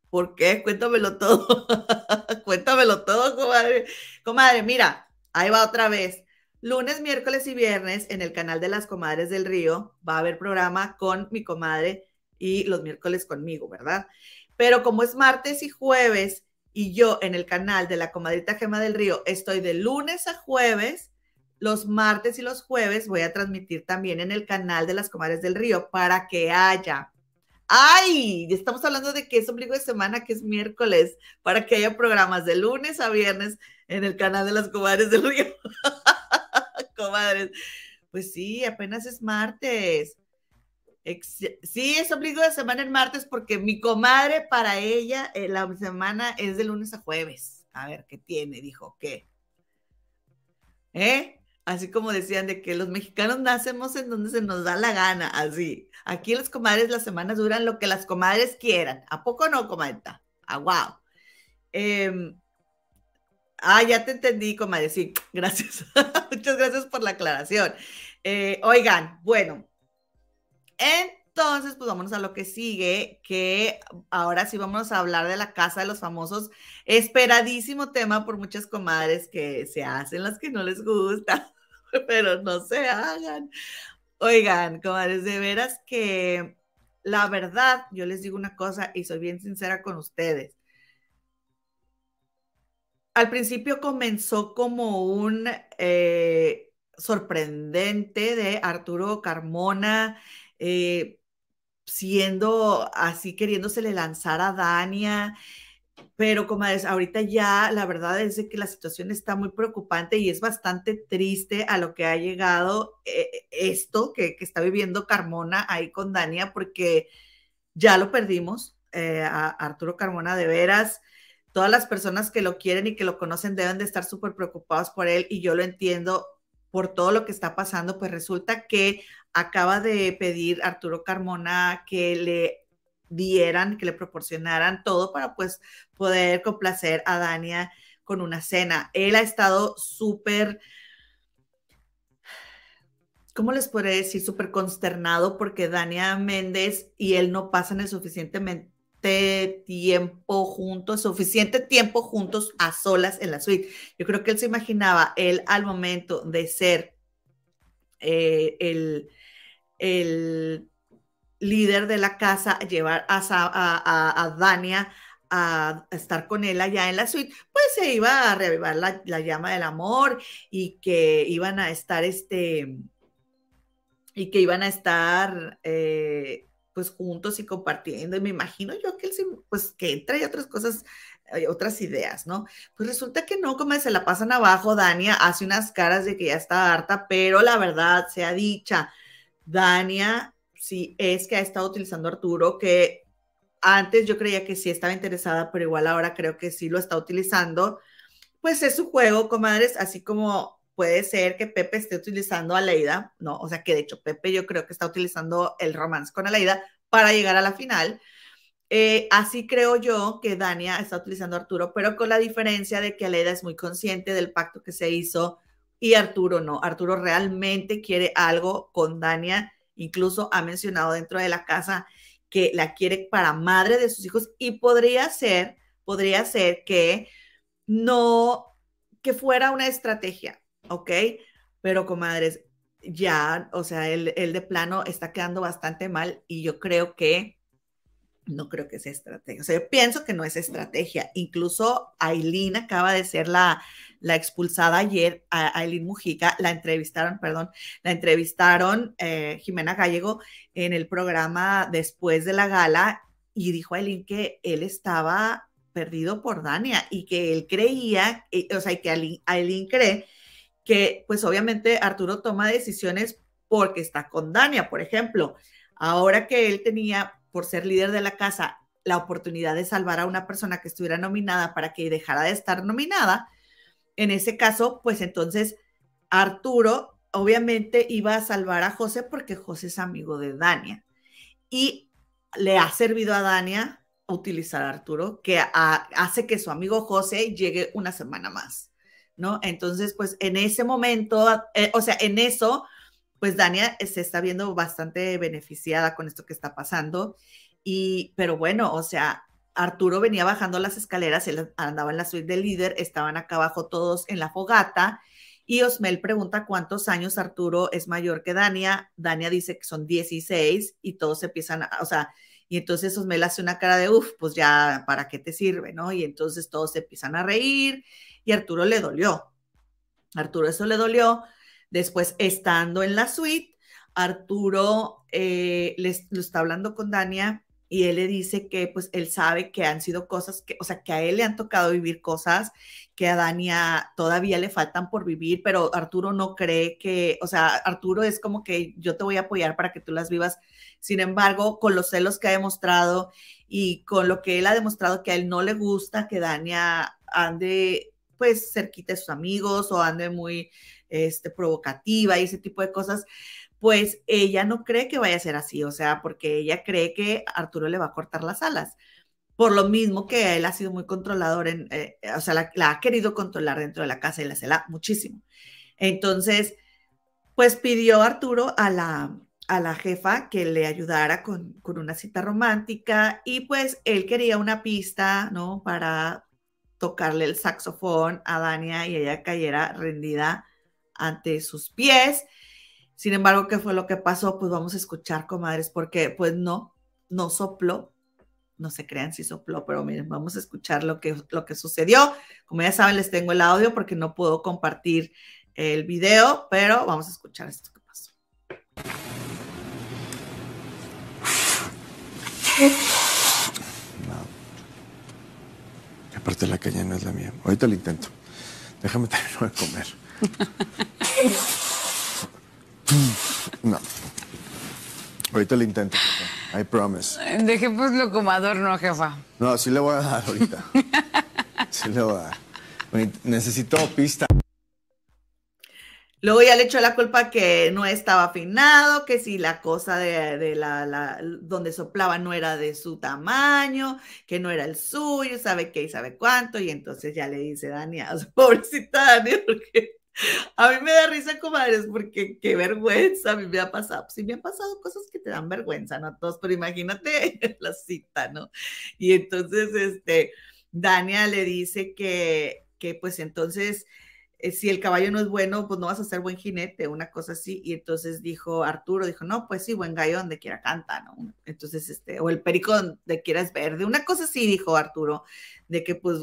¿Por qué? Cuéntamelo todo. (laughs) Cuéntamelo todo, comadre. Comadre, mira, ahí va otra vez. Lunes, miércoles y viernes en el canal de las comadres del río va a haber programa con mi comadre y los miércoles conmigo, ¿verdad? Pero como es martes y jueves y yo en el canal de la comadrita Gema del Río estoy de lunes a jueves, los martes y los jueves voy a transmitir también en el canal de las comadres del río para que haya. ¡Ay! Estamos hablando de que es ombligo de semana, que es miércoles, para que haya programas de lunes a viernes en el canal de las comadres del río. (laughs) comadres. Pues sí, apenas es martes. sí, es ombligo de semana el martes porque mi comadre para ella eh, la semana es de lunes a jueves. A ver, ¿qué tiene? Dijo, ¿qué? ¿Eh? Así como decían de que los mexicanos nacemos en donde se nos da la gana, así. Aquí las comadres las semanas duran lo que las comadres quieran. ¿A poco no, comenta? Ah, wow. Eh, Ah, ya te entendí, comadre. Sí, (tsk) gracias. (laughs) Muchas gracias por la aclaración. Eh, oigan, bueno, entonces, pues vámonos a lo que sigue, que ahora sí vamos a hablar de la casa de los famosos. Esperadísimo tema por muchas comadres que se hacen las que no les gusta, (laughs) pero no se hagan. Oigan, comadres, de veras que la verdad, yo les digo una cosa y soy bien sincera con ustedes al principio comenzó como un eh, sorprendente de Arturo Carmona, eh, siendo así, queriéndosele lanzar a Dania. Pero como es, ahorita ya la verdad es que la situación está muy preocupante y es bastante triste a lo que ha llegado eh, esto que, que, está viviendo Carmona ahí con Dania, porque ya lo perdimos, a Arturo Carmona de veras todas las personas que lo quieren y que lo conocen deben de estar súper preocupados por él y yo lo entiendo por todo lo que está pasando, pues resulta que acaba de pedir Arturo Carmona que le dieran, que le proporcionaran todo para pues poder complacer a Dania con una cena. Él ha estado súper, ¿cómo les podré decir? Súper consternado porque Dania Méndez y él no pasan el suficientemente tiempo juntos, suficiente tiempo juntos a solas en la suite. Yo creo que él se imaginaba, él al momento de ser eh, el, el, líder de la casa, llevar a, a, a, Dania a estar con él allá en la suite, pues se iba a reavivar la, la, llama del amor y que iban a estar este y que iban a estar eh, pues juntos y compartiendo, y me imagino yo que él pues que trae otras cosas, eh, otras ideas, ¿no? Pues resulta que no, como se la pasan abajo, Dania hace unas caras de que ya está harta, pero la verdad sea dicha, Dania sí es que ha estado utilizando Arturo, que antes yo creía que sí estaba interesada, pero igual ahora creo que sí lo está utilizando, pues es su juego, comadres, así como puede ser que Pepe esté utilizando a Leida, ¿no? O sea que de hecho Pepe yo creo que está utilizando el romance con Aleida para llegar a la final. Eh, así creo yo que Dania está utilizando a Arturo, pero con la diferencia de que Aleida es muy consciente del pacto que se hizo y Arturo no. Arturo realmente quiere algo con Dania, incluso ha mencionado dentro de la casa que la quiere para madre de sus hijos y podría ser, podría ser que no, que fuera una estrategia, ¿ok? Pero comadres, ya, o sea, él, de plano está quedando bastante mal y yo creo que no creo que sea estrategia. O sea, yo pienso que no es estrategia. Incluso Aileen acaba de ser la, la expulsada ayer, a Aileen Mujica, la entrevistaron, perdón, la entrevistaron eh, Jimena Gallego en el programa después de la gala y dijo Aileen que él estaba perdido por Dania y que él creía, eh, o sea, que Aileen cree que pues obviamente Arturo toma decisiones porque está con Dania, por ejemplo. Ahora que él tenía, por ser líder de la casa, la oportunidad de salvar a una persona que estuviera nominada para que dejara de estar nominada, en ese caso, pues entonces Arturo obviamente iba a salvar a José porque José es amigo de Dania. Y le ha servido a Dania utilizar a Arturo, que hace que su amigo José llegue una semana más. ¿No? Entonces, pues en ese momento, eh, o sea, en eso, pues Dania se está viendo bastante beneficiada con esto que está pasando. Y, pero bueno, o sea, Arturo venía bajando las escaleras, él andaba en la suite del líder, estaban acá abajo todos en la fogata. Y Osmel pregunta cuántos años Arturo es mayor que Dania. Dania dice que son 16 y todos empiezan, a, o sea, y entonces Osmel hace una cara de, uff, pues ya, ¿para qué te sirve? ¿No? Y entonces todos se empiezan a reír y Arturo le dolió. Arturo eso le dolió. Después, estando en la suite, Arturo eh, lo está hablando con Dania y él le dice que pues él sabe que han sido cosas que, o sea, que a él le han tocado vivir cosas que a Dania todavía le faltan por vivir, pero Arturo no cree que, o sea, Arturo es como que yo te voy a apoyar para que tú las vivas. Sin embargo, con los celos que ha demostrado y con lo que él ha demostrado que a él no le gusta que Dania ande pues cerquita de sus amigos o ande muy este, provocativa y ese tipo de cosas, pues ella no cree que vaya a ser así, o sea, porque ella cree que Arturo le va a cortar las alas. Por lo mismo que él ha sido muy controlador, en, eh, o sea, la, ha querido controlar dentro de la casa y la cela muchísimo. Entonces, pues pidió Arturo a la, a la jefa que le ayudara con, con, una cita romántica y pues él quería una pista, ¿no? Para tocarle el saxofón a Dania y ella cayera rendida ante sus pies. Sin embargo, ¿qué fue lo que pasó? Pues vamos a escuchar, comadres, porque pues no, no sopló. No se crean si sopló, pero miren, vamos a escuchar lo que, lo que sucedió. Como ya saben, les tengo el audio porque no puedo compartir el video, pero vamos a escuchar esto que pasó. (laughs) Aparte la caña no es la mía. Ahorita lo intento. Déjame terminar de comer. (laughs) No. Ahorita lo intento, jefa. I promise. Dejémoslo como adorno, jefa. No, sí le voy a dar ahorita. Sí le voy a dar. Necesito pista. Luego ya le echó la culpa que no estaba afinado, que si la cosa de, la, donde soplaba no era de su tamaño, que no era el suyo, sabe qué y sabe cuánto, y entonces ya le dice Dania, (laughs) pobrecita Dania, porque a mí me da risa, comadres, porque qué vergüenza, a mí me ha pasado, sí me han pasado cosas que te dan vergüenza, ¿no? Todos, pero imagínate (laughs) la cita, ¿no? Y entonces, este, Dania le dice que, que pues entonces eh, si el caballo no es bueno, pues no vas a ser buen jinete, una cosa así. Y entonces dijo Arturo, dijo, no, pues sí, buen gallo donde quiera canta, ¿no? Entonces, este, o el perico donde quiera es verde, una cosa así, dijo Arturo, de que pues,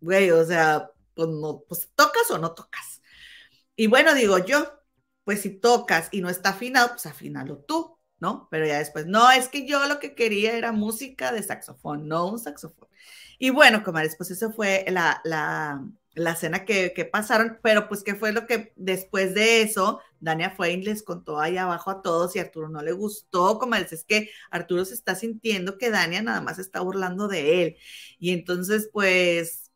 güey, o sea, pues no, pues tocas o no tocas. Y bueno, digo yo, pues si tocas y no está afinado, pues afínalo tú, ¿no? Pero ya después, no, es que yo lo que quería era música de saxofón, no un saxofón. Y bueno, comadres, pues eso fue la, la, la cena que, que, pasaron, pero pues qué fue lo que después de eso, Dania fue y les contó ahí abajo a todos y Arturo no le gustó, comadres, es que Arturo se está sintiendo que Dania nada más está burlando de él. Y entonces, pues,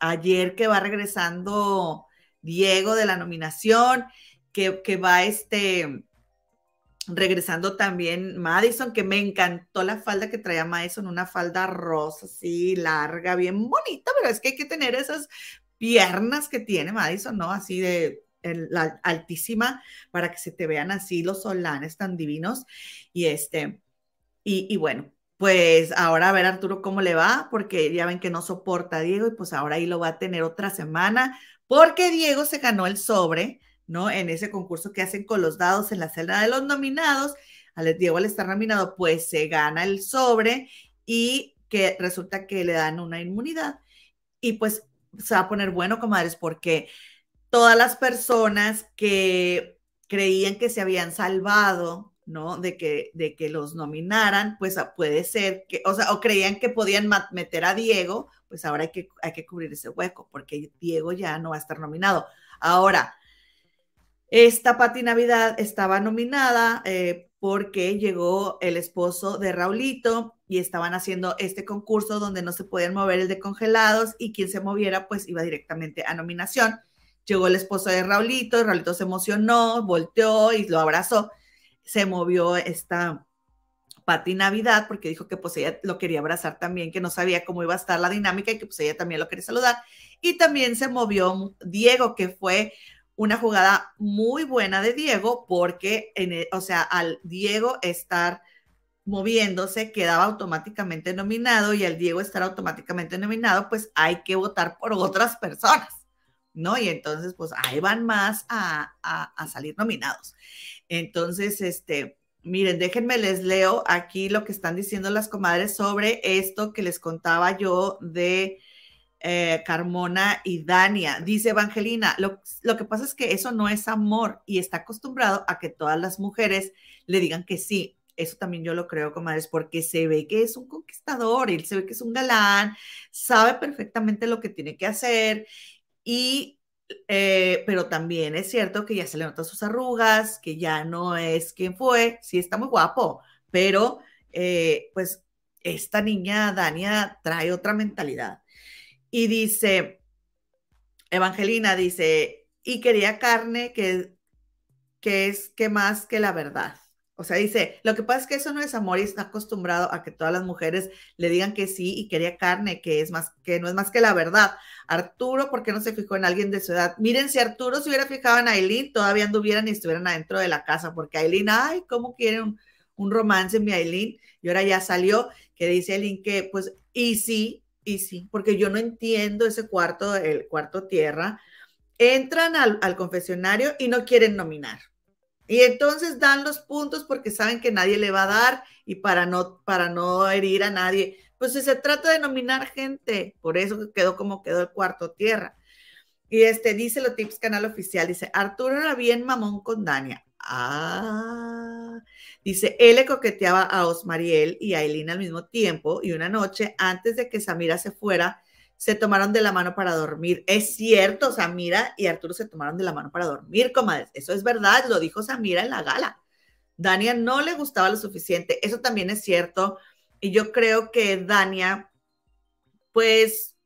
ayer que va regresando Diego de la nominación, que, que va este regresando también Madison, que me encantó la falda que traía Madison, una falda rosa, así larga, bien bonita, pero es que hay que tener esas piernas que tiene Madison, ¿no? Así de altísima para que se te vean así los solanes tan divinos. Y este, y, y bueno, pues ahora a ver Arturo cómo le va, porque ya ven que no soporta a Diego y pues ahora ahí lo va a tener otra semana, porque Diego se ganó el sobre ¿no? En ese concurso que hacen con los dados en la celda de los nominados, al Diego al estar nominado, pues se gana el sobre y que resulta que le dan una inmunidad. Y pues se va a poner bueno, comadres, porque todas las personas que creían que se habían salvado, ¿no? De que, de que los nominaran, pues ah, puede ser que, o sea, o creían que podían meter a Diego, pues ahora hay que, hay que cubrir ese hueco, porque Diego ya no va a estar nominado. Ahora, esta Pati Navidad estaba nominada eh, porque llegó el esposo de Raulito y estaban haciendo este concurso donde no se podían mover el de congelados y quien se moviera pues iba directamente a nominación. Llegó el esposo de Raulito y Raulito se emocionó, volteó y lo abrazó. Se movió esta Pati Navidad porque dijo que pues ella lo quería abrazar también, que no sabía cómo iba a estar la dinámica y que pues ella también lo quería saludar. Y también se movió Diego, que fue una jugada muy buena de Diego porque, en o sea, al Diego estar moviéndose quedaba automáticamente nominado y al Diego estar automáticamente nominado, pues hay que votar por otras personas, ¿no? Y entonces, pues ahí van más a, a salir nominados. Entonces, este, miren, déjenme les leo aquí lo que están diciendo las comadres sobre esto que les contaba yo de eh, Carmona y Dania. Dice Evangelina, lo, que pasa es que eso no es amor y está acostumbrado a que todas las mujeres le digan que sí. Eso también yo lo creo, comadres, porque se ve que es un conquistador, él se ve que es un galán, sabe perfectamente lo que tiene que hacer y eh, pero también es cierto que ya se le notan sus arrugas, que ya no es quien fue, sí está muy guapo, pero eh, pues esta niña Dania trae otra mentalidad y dice, Evangelina dice, y quería carne que, que es que más que la verdad. O sea, dice, lo que pasa es que eso no es amor y está acostumbrado a que todas las mujeres le digan que sí y quería carne, que es más, que no es más que la verdad. Arturo, ¿por qué no se fijó en alguien de su edad? Miren, si Arturo se hubiera fijado en Aileen, todavía anduvieran y estuvieran adentro de la casa, porque Aileen, ay, ¿cómo quiere un, un romance mi Aileen? Y ahora ya salió que dice Aileen que, pues, y sí, y sí, porque yo no entiendo ese cuarto, el cuarto tierra. Entran al, confesionario y no quieren nominar. Y entonces dan los puntos porque saben que nadie le va a dar y para no, para no herir a nadie. Pues se trata de nominar gente, por eso quedó como quedó el cuarto tierra. Y este dice lo tips canal oficial, dice Arturo era bien mamón con Dania. Ah, dice, él le coqueteaba a Osmariel y a Aileen al mismo tiempo y una noche antes de que Samira se fuera, se tomaron de la mano para dormir. Es cierto, Samira y Arturo se tomaron de la mano para dormir, comadres. Eso es verdad, lo dijo Samira en la gala. Dania no le gustaba lo suficiente, eso también es cierto. Y yo creo que Dania, pues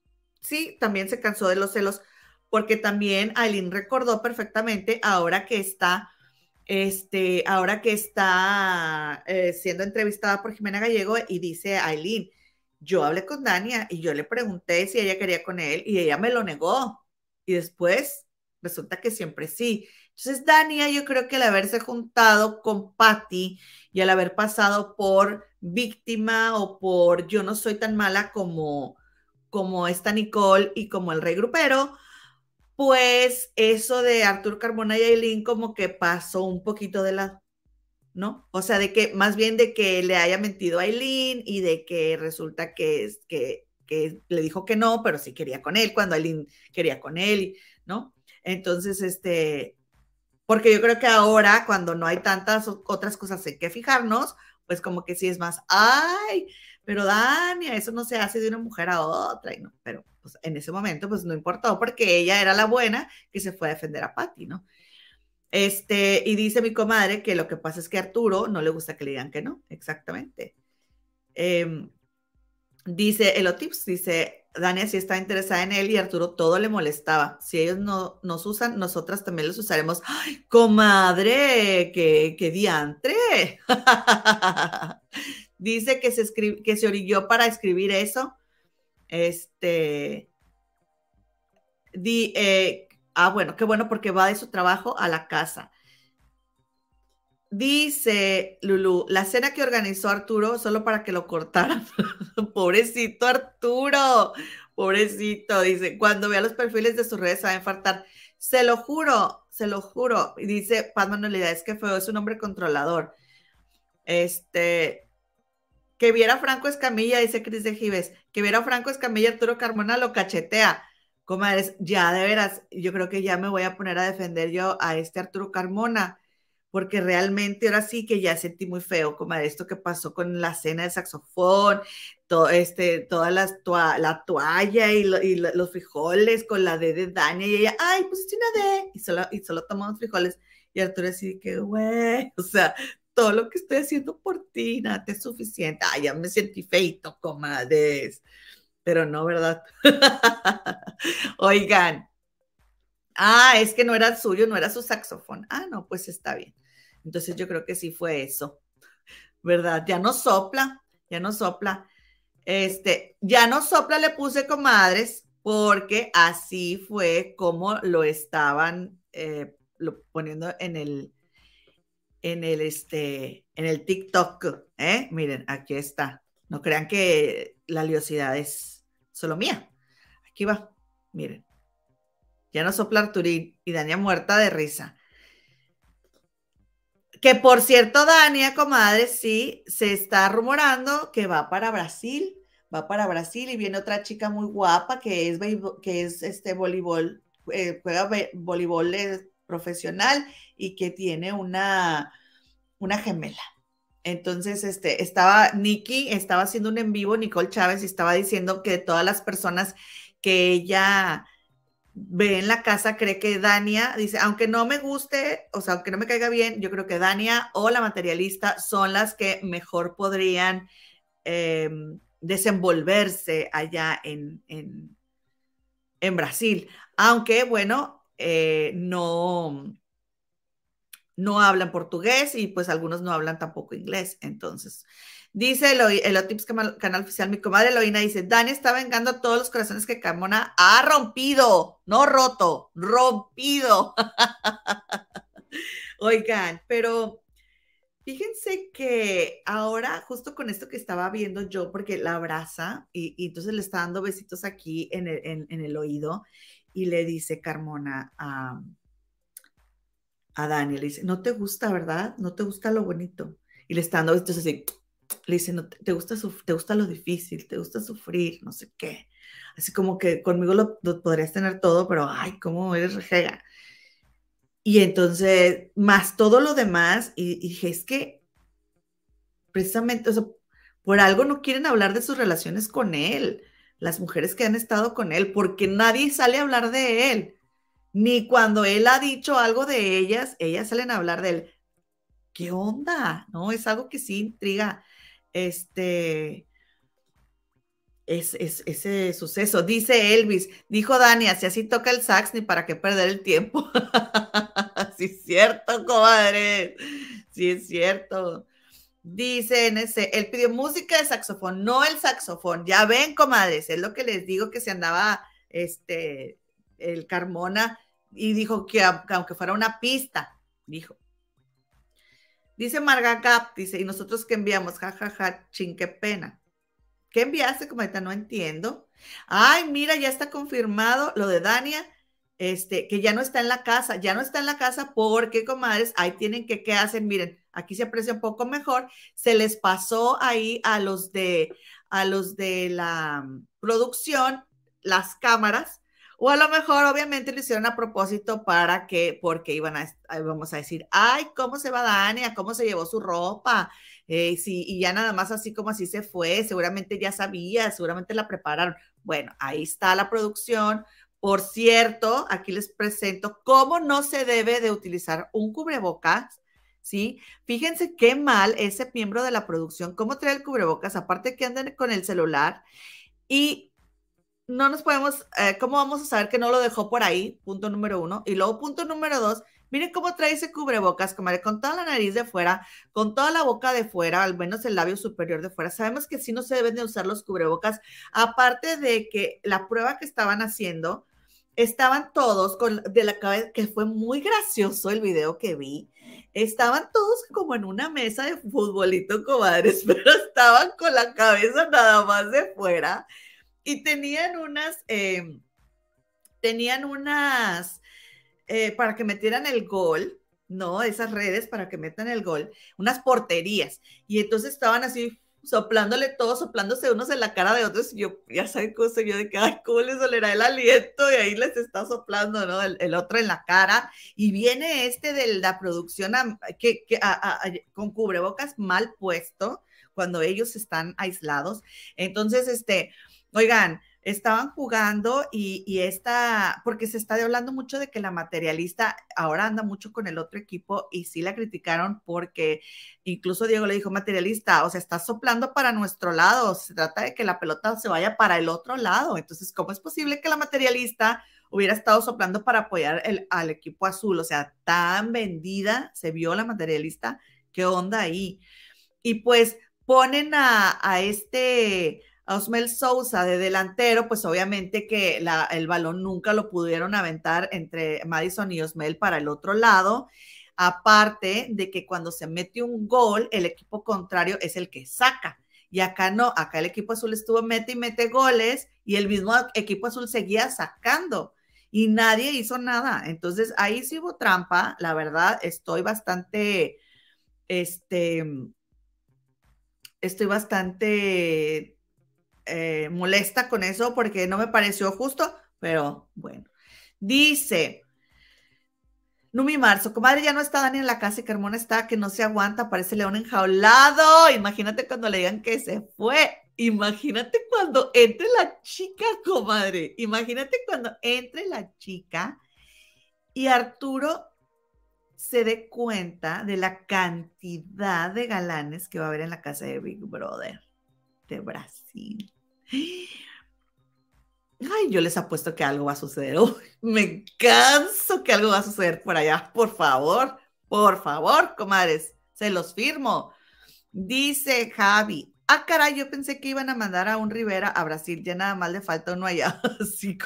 sí, también se cansó de los celos, porque también Aileen recordó perfectamente ahora que está este, ahora que está eh, siendo entrevistada por Jimena Gallego y dice Aileen, yo hablé con Dania y yo le pregunté si ella quería con él y ella me lo negó. Y después resulta que siempre sí. Entonces, Dania, yo creo que al haberse juntado con Patty y al haber pasado por víctima o por yo no soy tan mala como, como esta Nicole y como el rey grupero, pues eso de Artur Carmona y Aileen como que pasó un poquito de lado, ¿no? O sea, de que más bien de que le haya mentido a Aileen y de que resulta que, que, que le dijo que no, pero sí quería con él cuando Aileen quería con él, ¿no? Entonces, este, porque yo creo que ahora, cuando no hay tantas otras cosas en que fijarnos, pues como que sí es más, ay, pero Dania, eso no se hace de una mujer a otra, y no, pero pues, en ese momento pues no importó porque ella era la buena que se fue a defender a Patty, ¿no? Este, y dice mi comadre que lo que pasa es que Arturo no le gusta que le digan que no, exactamente. Eh, dice Elotips, dice, Dania sí está interesada en él y Arturo todo le molestaba. Si ellos no nos usan, nosotras también los usaremos. ¡Ay, comadre! ¡Qué, qué diantre! (laughs) Dice que se, que se orilló para escribir eso. Este. Di, eh, ah, bueno, qué bueno porque va de su trabajo a la casa. Dice Lulu, la cena que organizó Arturo solo para que lo cortaran. (laughs) Pobrecito Arturo, pobrecito. Dice, cuando vea los perfiles de sus redes se va a infartar. Se lo juro, se lo juro. Dice Paz Manuelidad, es que feo, es un hombre controlador. Este, que viera Franco Escamilla, dice Cris de Gives, que viera Franco Escamilla, Arturo Carmona lo cachetea. Comadres, ya de veras, yo creo que ya me voy a poner a defender yo a este Arturo Carmona porque realmente ahora sí que ya sentí muy feo, como esto que pasó con la cena de saxofón, todo este, toda la toalla y, los frijoles con la D de Dania, y ella, ay, pues una D, y solo, y solo tomamos frijoles, y Arturo así que, güey, (laughs) o sea, todo lo que estoy haciendo por ti, nada es suficiente, ay, ya me sentí feito, comadres, pero no, ¿verdad? (laughs) Oigan, Ah, es que no era suyo, no era su saxofón. Ah, no, pues está bien. Entonces yo creo que sí fue eso, ¿verdad? Ya no sopla, ya no sopla. Este, ya no sopla, le puse comadres, porque así fue como lo estaban eh, poniendo en el, en el, este, en el TikTok, ¿eh? Miren, aquí está. No crean que la liosidad es solo mía. Aquí va, miren. Ya no sopla Arturín y Dania muerta de risa. Que por cierto, Dania, comadre, sí, se está rumorando que va para Brasil, va para Brasil y viene otra chica muy guapa que es, que es este voleibol, eh, juega voleibol eh, profesional y que tiene una, una gemela. Entonces, este, estaba Nikki, estaba haciendo un en vivo, Nicole Chávez, y estaba diciendo que todas las personas que ella ve en la casa, cree que Dania, dice, aunque no me guste, o sea, aunque no me caiga bien, yo creo que Dania o la materialista son las que mejor podrían em, desenvolverse allá en, en, Brasil. Aunque, bueno, eh, no, no hablan portugués y pues algunos no hablan tampoco inglés. Entonces, Dice el, Otips canal oficial, mi comadre Eloína dice, Dani está vengando todos los corazones que Carmona ha rompido, no roto, rompido. (laughs) Oigan, pero fíjense que ahora, justo con esto que estaba viendo yo, porque la abraza y, entonces le está dando besitos aquí en el, oído y le dice Carmona a, a Dani, le dice, no te gusta, ¿verdad? No te gusta lo bonito. Y le está dando besitos así le dice, no, te, gusta te gusta lo difícil, te gusta sufrir, no sé qué. Así como que conmigo lo, podrías tener todo, pero ay, cómo eres rejega. Y entonces, más todo lo demás, y, dije, es que precisamente, o por algo no quieren hablar de sus relaciones con él, las mujeres que han estado con él, porque nadie sale a hablar de él. Ni cuando él ha dicho algo de ellas, ellas salen a hablar de él. ¿Qué onda? No, es algo que sí intriga este, es, ese suceso. Dice Elvis, dijo Dani, si así toca el sax, ni para qué perder el tiempo. (laughs) sí, es cierto, comadre. Sí, es cierto. Dice NC, él pidió música de saxofón, no el saxofón. Ya ven, comadres, es lo que les digo que se andaba este, el Carmona y dijo que aunque fuera una pista, dijo. Dice Marga Cap, dice, ¿y nosotros qué enviamos? Ja, ja, ja, ching, qué pena. ¿Qué enviaste, cometa? No entiendo. Ay, mira, ya está confirmado lo de Dania, este, que ya no está en la casa, ya no está en la casa porque, comadres, ahí tienen que, ¿qué hacen? Miren, aquí se aprecia un poco mejor. Se les pasó ahí a los de, a los de la producción las cámaras O a lo mejor, obviamente, lo hicieron a propósito para que, porque iban a, vamos a decir, ay, ¿cómo se va Dania? ¿Cómo se llevó su ropa? Eh, y ya nada más así como así se fue, seguramente ya sabía, seguramente la prepararon. Bueno, ahí está la producción. Por cierto, aquí les presento cómo no se debe de utilizar un cubrebocas, ¿sí? Fíjense qué mal ese miembro de la producción, cómo trae el cubrebocas, aparte que andan con el celular y no nos podemos, eh, ¿cómo vamos a saber que no lo dejó por ahí? Punto número uno. Y luego, punto número dos, miren cómo trae ese cubrebocas, comadre, con toda la nariz de fuera, con toda la boca de fuera, al menos el labio superior de fuera. Sabemos que sí no se deben de usar los cubrebocas, aparte de que la prueba que estaban haciendo, estaban todos con de la cabeza, que fue muy gracioso el video que vi. Estaban todos como en una mesa de futbolito, comadres, (laughs) pero estaban con la cabeza nada más de fuera y tenían unas, em, tenían unas, eh, para que metieran el gol, ¿no? Esas redes para que metan el gol, unas porterías. Y entonces estaban así soplándole todo, soplándose unos en la cara de otros. Y yo, ya saben cómo soy yo, de que, ay, cómo les dolerá el aliento. Y ahí les está soplando, ¿no? El, otro en la cara. Y viene este de la producción que, con cubrebocas mal puesto cuando ellos están aislados. Entonces, este, Oigan, estaban jugando y, esta, porque se está hablando mucho de que la materialista ahora anda mucho con el otro equipo y sí la criticaron porque incluso Diego le dijo, materialista, o sea, está soplando para nuestro lado, se trata de que la pelota se vaya para el otro lado. Entonces, ¿cómo es posible que la materialista hubiera estado soplando para apoyar el, al equipo azul? O sea, tan vendida se vio la materialista, ¿qué onda ahí? Y pues ponen a, a este Osmel Sousa de delantero, pues obviamente que el balón nunca lo pudieron aventar entre Madison y Osmel para el otro lado. Aparte de que cuando se mete un gol, el equipo contrario es el que saca. Y acá no, acá el equipo azul estuvo mete y mete goles y el mismo equipo azul seguía sacando y nadie hizo nada. Entonces ahí sí hubo trampa. La verdad, estoy bastante, este, estoy bastante eh, molesta con eso porque no me pareció justo, pero bueno. Dice, Numi Marzo, comadre, ya no está Dani en la casa y Carmona está que no se aguanta, parece león enjaulado. Imagínate cuando le digan que se fue. Imagínate cuando entre la chica, comadre. Imagínate cuando entre la chica y Arturo se dé cuenta de la cantidad de galanes que va a haber en la casa de Big Brother de Brasil. Ay, yo les apuesto que algo va a suceder. (laughs) me canso que algo va a suceder por allá. Por favor, por favor, comadres, se los firmo. Dice Javi. Ah, caray, yo pensé que iban a mandar a un Rivera a Brasil. Ya nada más le falta uno allá. (laughs) Sí,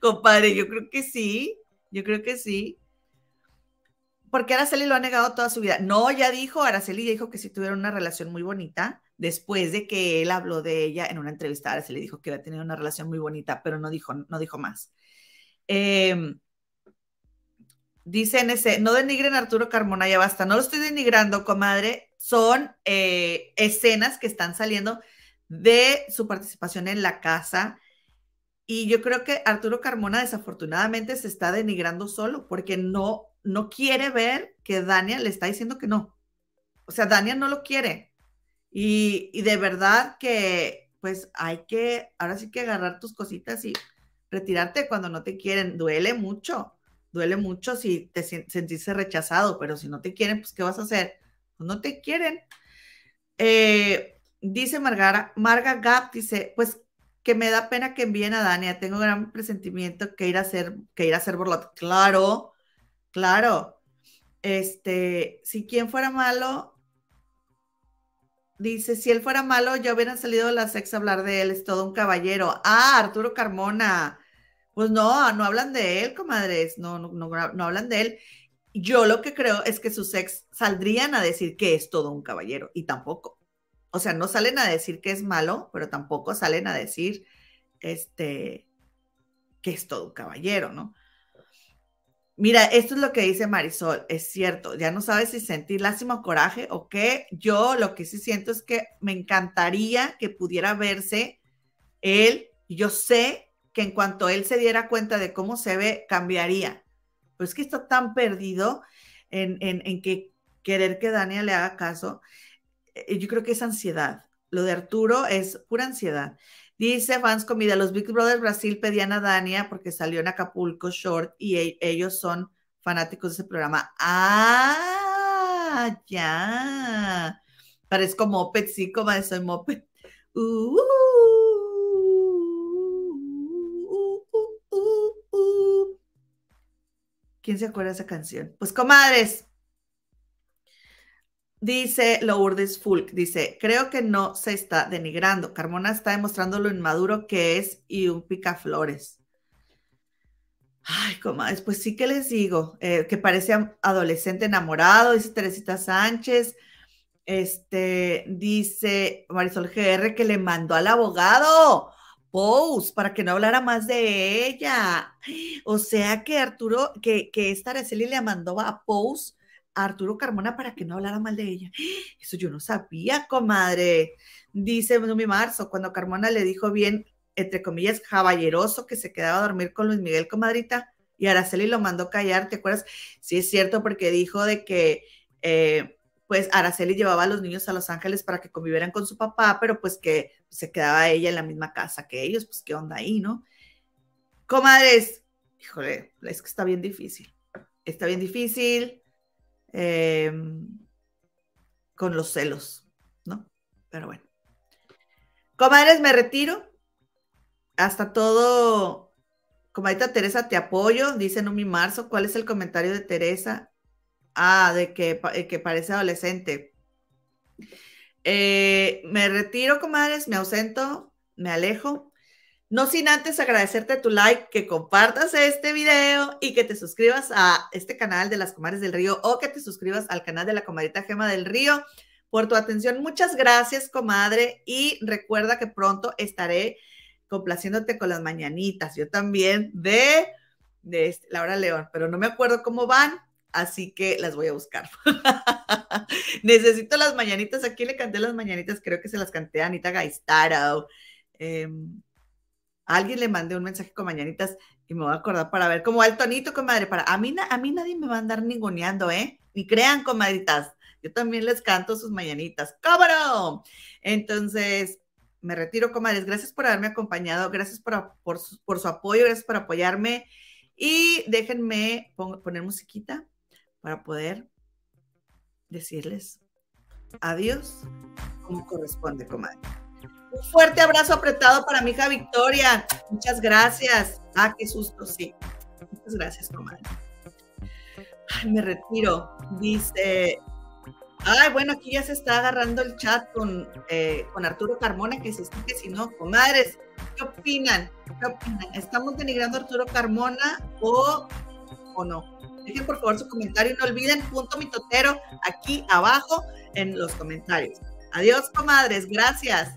compadre, yo creo que sí. Yo creo que sí. Porque Araceli lo ha negado toda su vida. No, ya dijo, Araceli ya dijo que sí tuvieron una relación muy bonita después de que él habló de ella en una entrevista, se le dijo que había tenido una relación muy bonita, pero no dijo, no dijo más. Eh, dice NC, no denigren a Arturo Carmona, ya basta. No lo estoy denigrando, comadre. Son eh, escenas que están saliendo de su participación en la casa. Y yo creo que Arturo Carmona desafortunadamente se está denigrando solo porque no, no quiere ver que Dania le está diciendo que no. O sea, Dania no lo quiere. Y, de verdad que, pues hay que, ahora sí que agarrar tus cositas y retirarte cuando no te quieren. Duele mucho, duele mucho si te sentiste rechazado, pero si no te quieren, pues ¿qué vas a hacer? Pues no te quieren. Eh, dice Margara, Marga Gap, dice, pues que me da pena que envíen a Dania, tengo gran presentimiento que ir a hacer, que ir a hacer. Claro, claro. Este, si quien fuera malo, Dice, si él fuera malo, ya hubieran salido las ex a hablar de él, es todo un caballero. Ah, Arturo Carmona. Pues no, no hablan de él, comadres, no, no, no, no hablan de él. Yo lo que creo es que sus ex saldrían a decir que es todo un caballero y tampoco. O sea, no salen a decir que es malo, pero tampoco salen a decir este que es todo un caballero, ¿no? Mira, esto es lo que dice Marisol, es cierto, ya no sabes si sentir lástima o coraje o qué. Yo lo que sí siento es que me encantaría que pudiera verse él, yo sé que en cuanto él se diera cuenta de cómo se ve, cambiaría. Pero es que está tan perdido en, en que querer que Dania le haga caso. Eh, yo creo que es ansiedad. Lo de Arturo es pura ansiedad. Dice Fans Comida, los Big Brothers Brasil pedían a Dania porque salió en Acapulco Short y e, ellos son fanáticos de ese programa. Ah, ya. Parezco moped, sí, como soy moped. Uh, uh, uh, ¿Quién se acuerda de esa canción? Pues comadres, Dice Lourdes Fulk, dice, creo que no se está denigrando. Carmona está demostrando lo inmaduro que es y un picaflores. Ay, comadres, pues sí que les digo, eh, que parece adolescente enamorado, dice Teresita Sánchez. Este, dice Marisol GR que le mandó al abogado Pose para que no hablara más de ella. O sea que Arturo, que, que esta Araceli le mandó a Arturo Carmona para que no hablara mal de ella. (gasps) Eso yo no sabía, comadre. Dice Numi Marzo, cuando Carmona le dijo bien, entre comillas, caballeroso, que se quedaba a dormir con Luis Miguel, comadrita, y Araceli lo mandó callar, ¿te acuerdas? Sí, es cierto, porque dijo de que, eh, pues, Araceli llevaba a los niños a Los Ángeles para que convivieran con su papá, pero pues que se quedaba ella en la misma casa que ellos, pues, ¿qué onda ahí, no? Comadres, híjole, es que está bien difícil. Está bien difícil Em, con los celos, ¿no? Pero bueno. Comadres, me retiro. Hasta todo. Comadita Teresa, te apoyo. Dice Numi Marzo. ¿Cuál es el comentario de Teresa? Ah, de que, eh, que parece adolescente. Eh, me retiro, comadres, me ausento, me alejo. No sin antes agradecerte tu like, que compartas este video y que te suscribas a este canal de las Comadres del Río o que te suscribas al canal de la Comadrita Gema del Río por tu atención. Muchas gracias, comadre, y recuerda que pronto estaré complaciéndote con las mañanitas. Yo también de, este, Laura León, pero no me acuerdo cómo van, así que las voy a buscar. (laughs) Necesito las mañanitas. Aquí le canté las mañanitas, creo que se las canté a Anita Gaistaro. Alguien le mandé un mensaje con mañanitas y me voy a acordar para ver cómo va el tonito, comadre. Para, a, mí, a mí nadie me va a andar ninguneando, ¿eh? Ni crean, comadritas. Yo también les canto sus mañanitas. ¡Cómo Entonces, me retiro, comadres. Gracias por haberme acompañado. Gracias por, por, su, apoyo. Gracias por apoyarme. Y déjenme poner musiquita para poder decirles adiós como corresponde, comadre. Un fuerte abrazo apretado para mi hija Victoria. Muchas gracias. Ah, qué susto, sí. Muchas gracias, comadre. Ay, me retiro. Dice. Ay, bueno, aquí ya se está agarrando el chat con, eh, con Arturo Carmona, que si sí, que si no, comadres, ¿qué opinan? ¿Qué opinan? ¿Estamos denigrando Arturo Carmona o, o no? Dejen por favor su comentario y no olviden punto mitotero aquí abajo en los comentarios. Adiós, comadres. Gracias.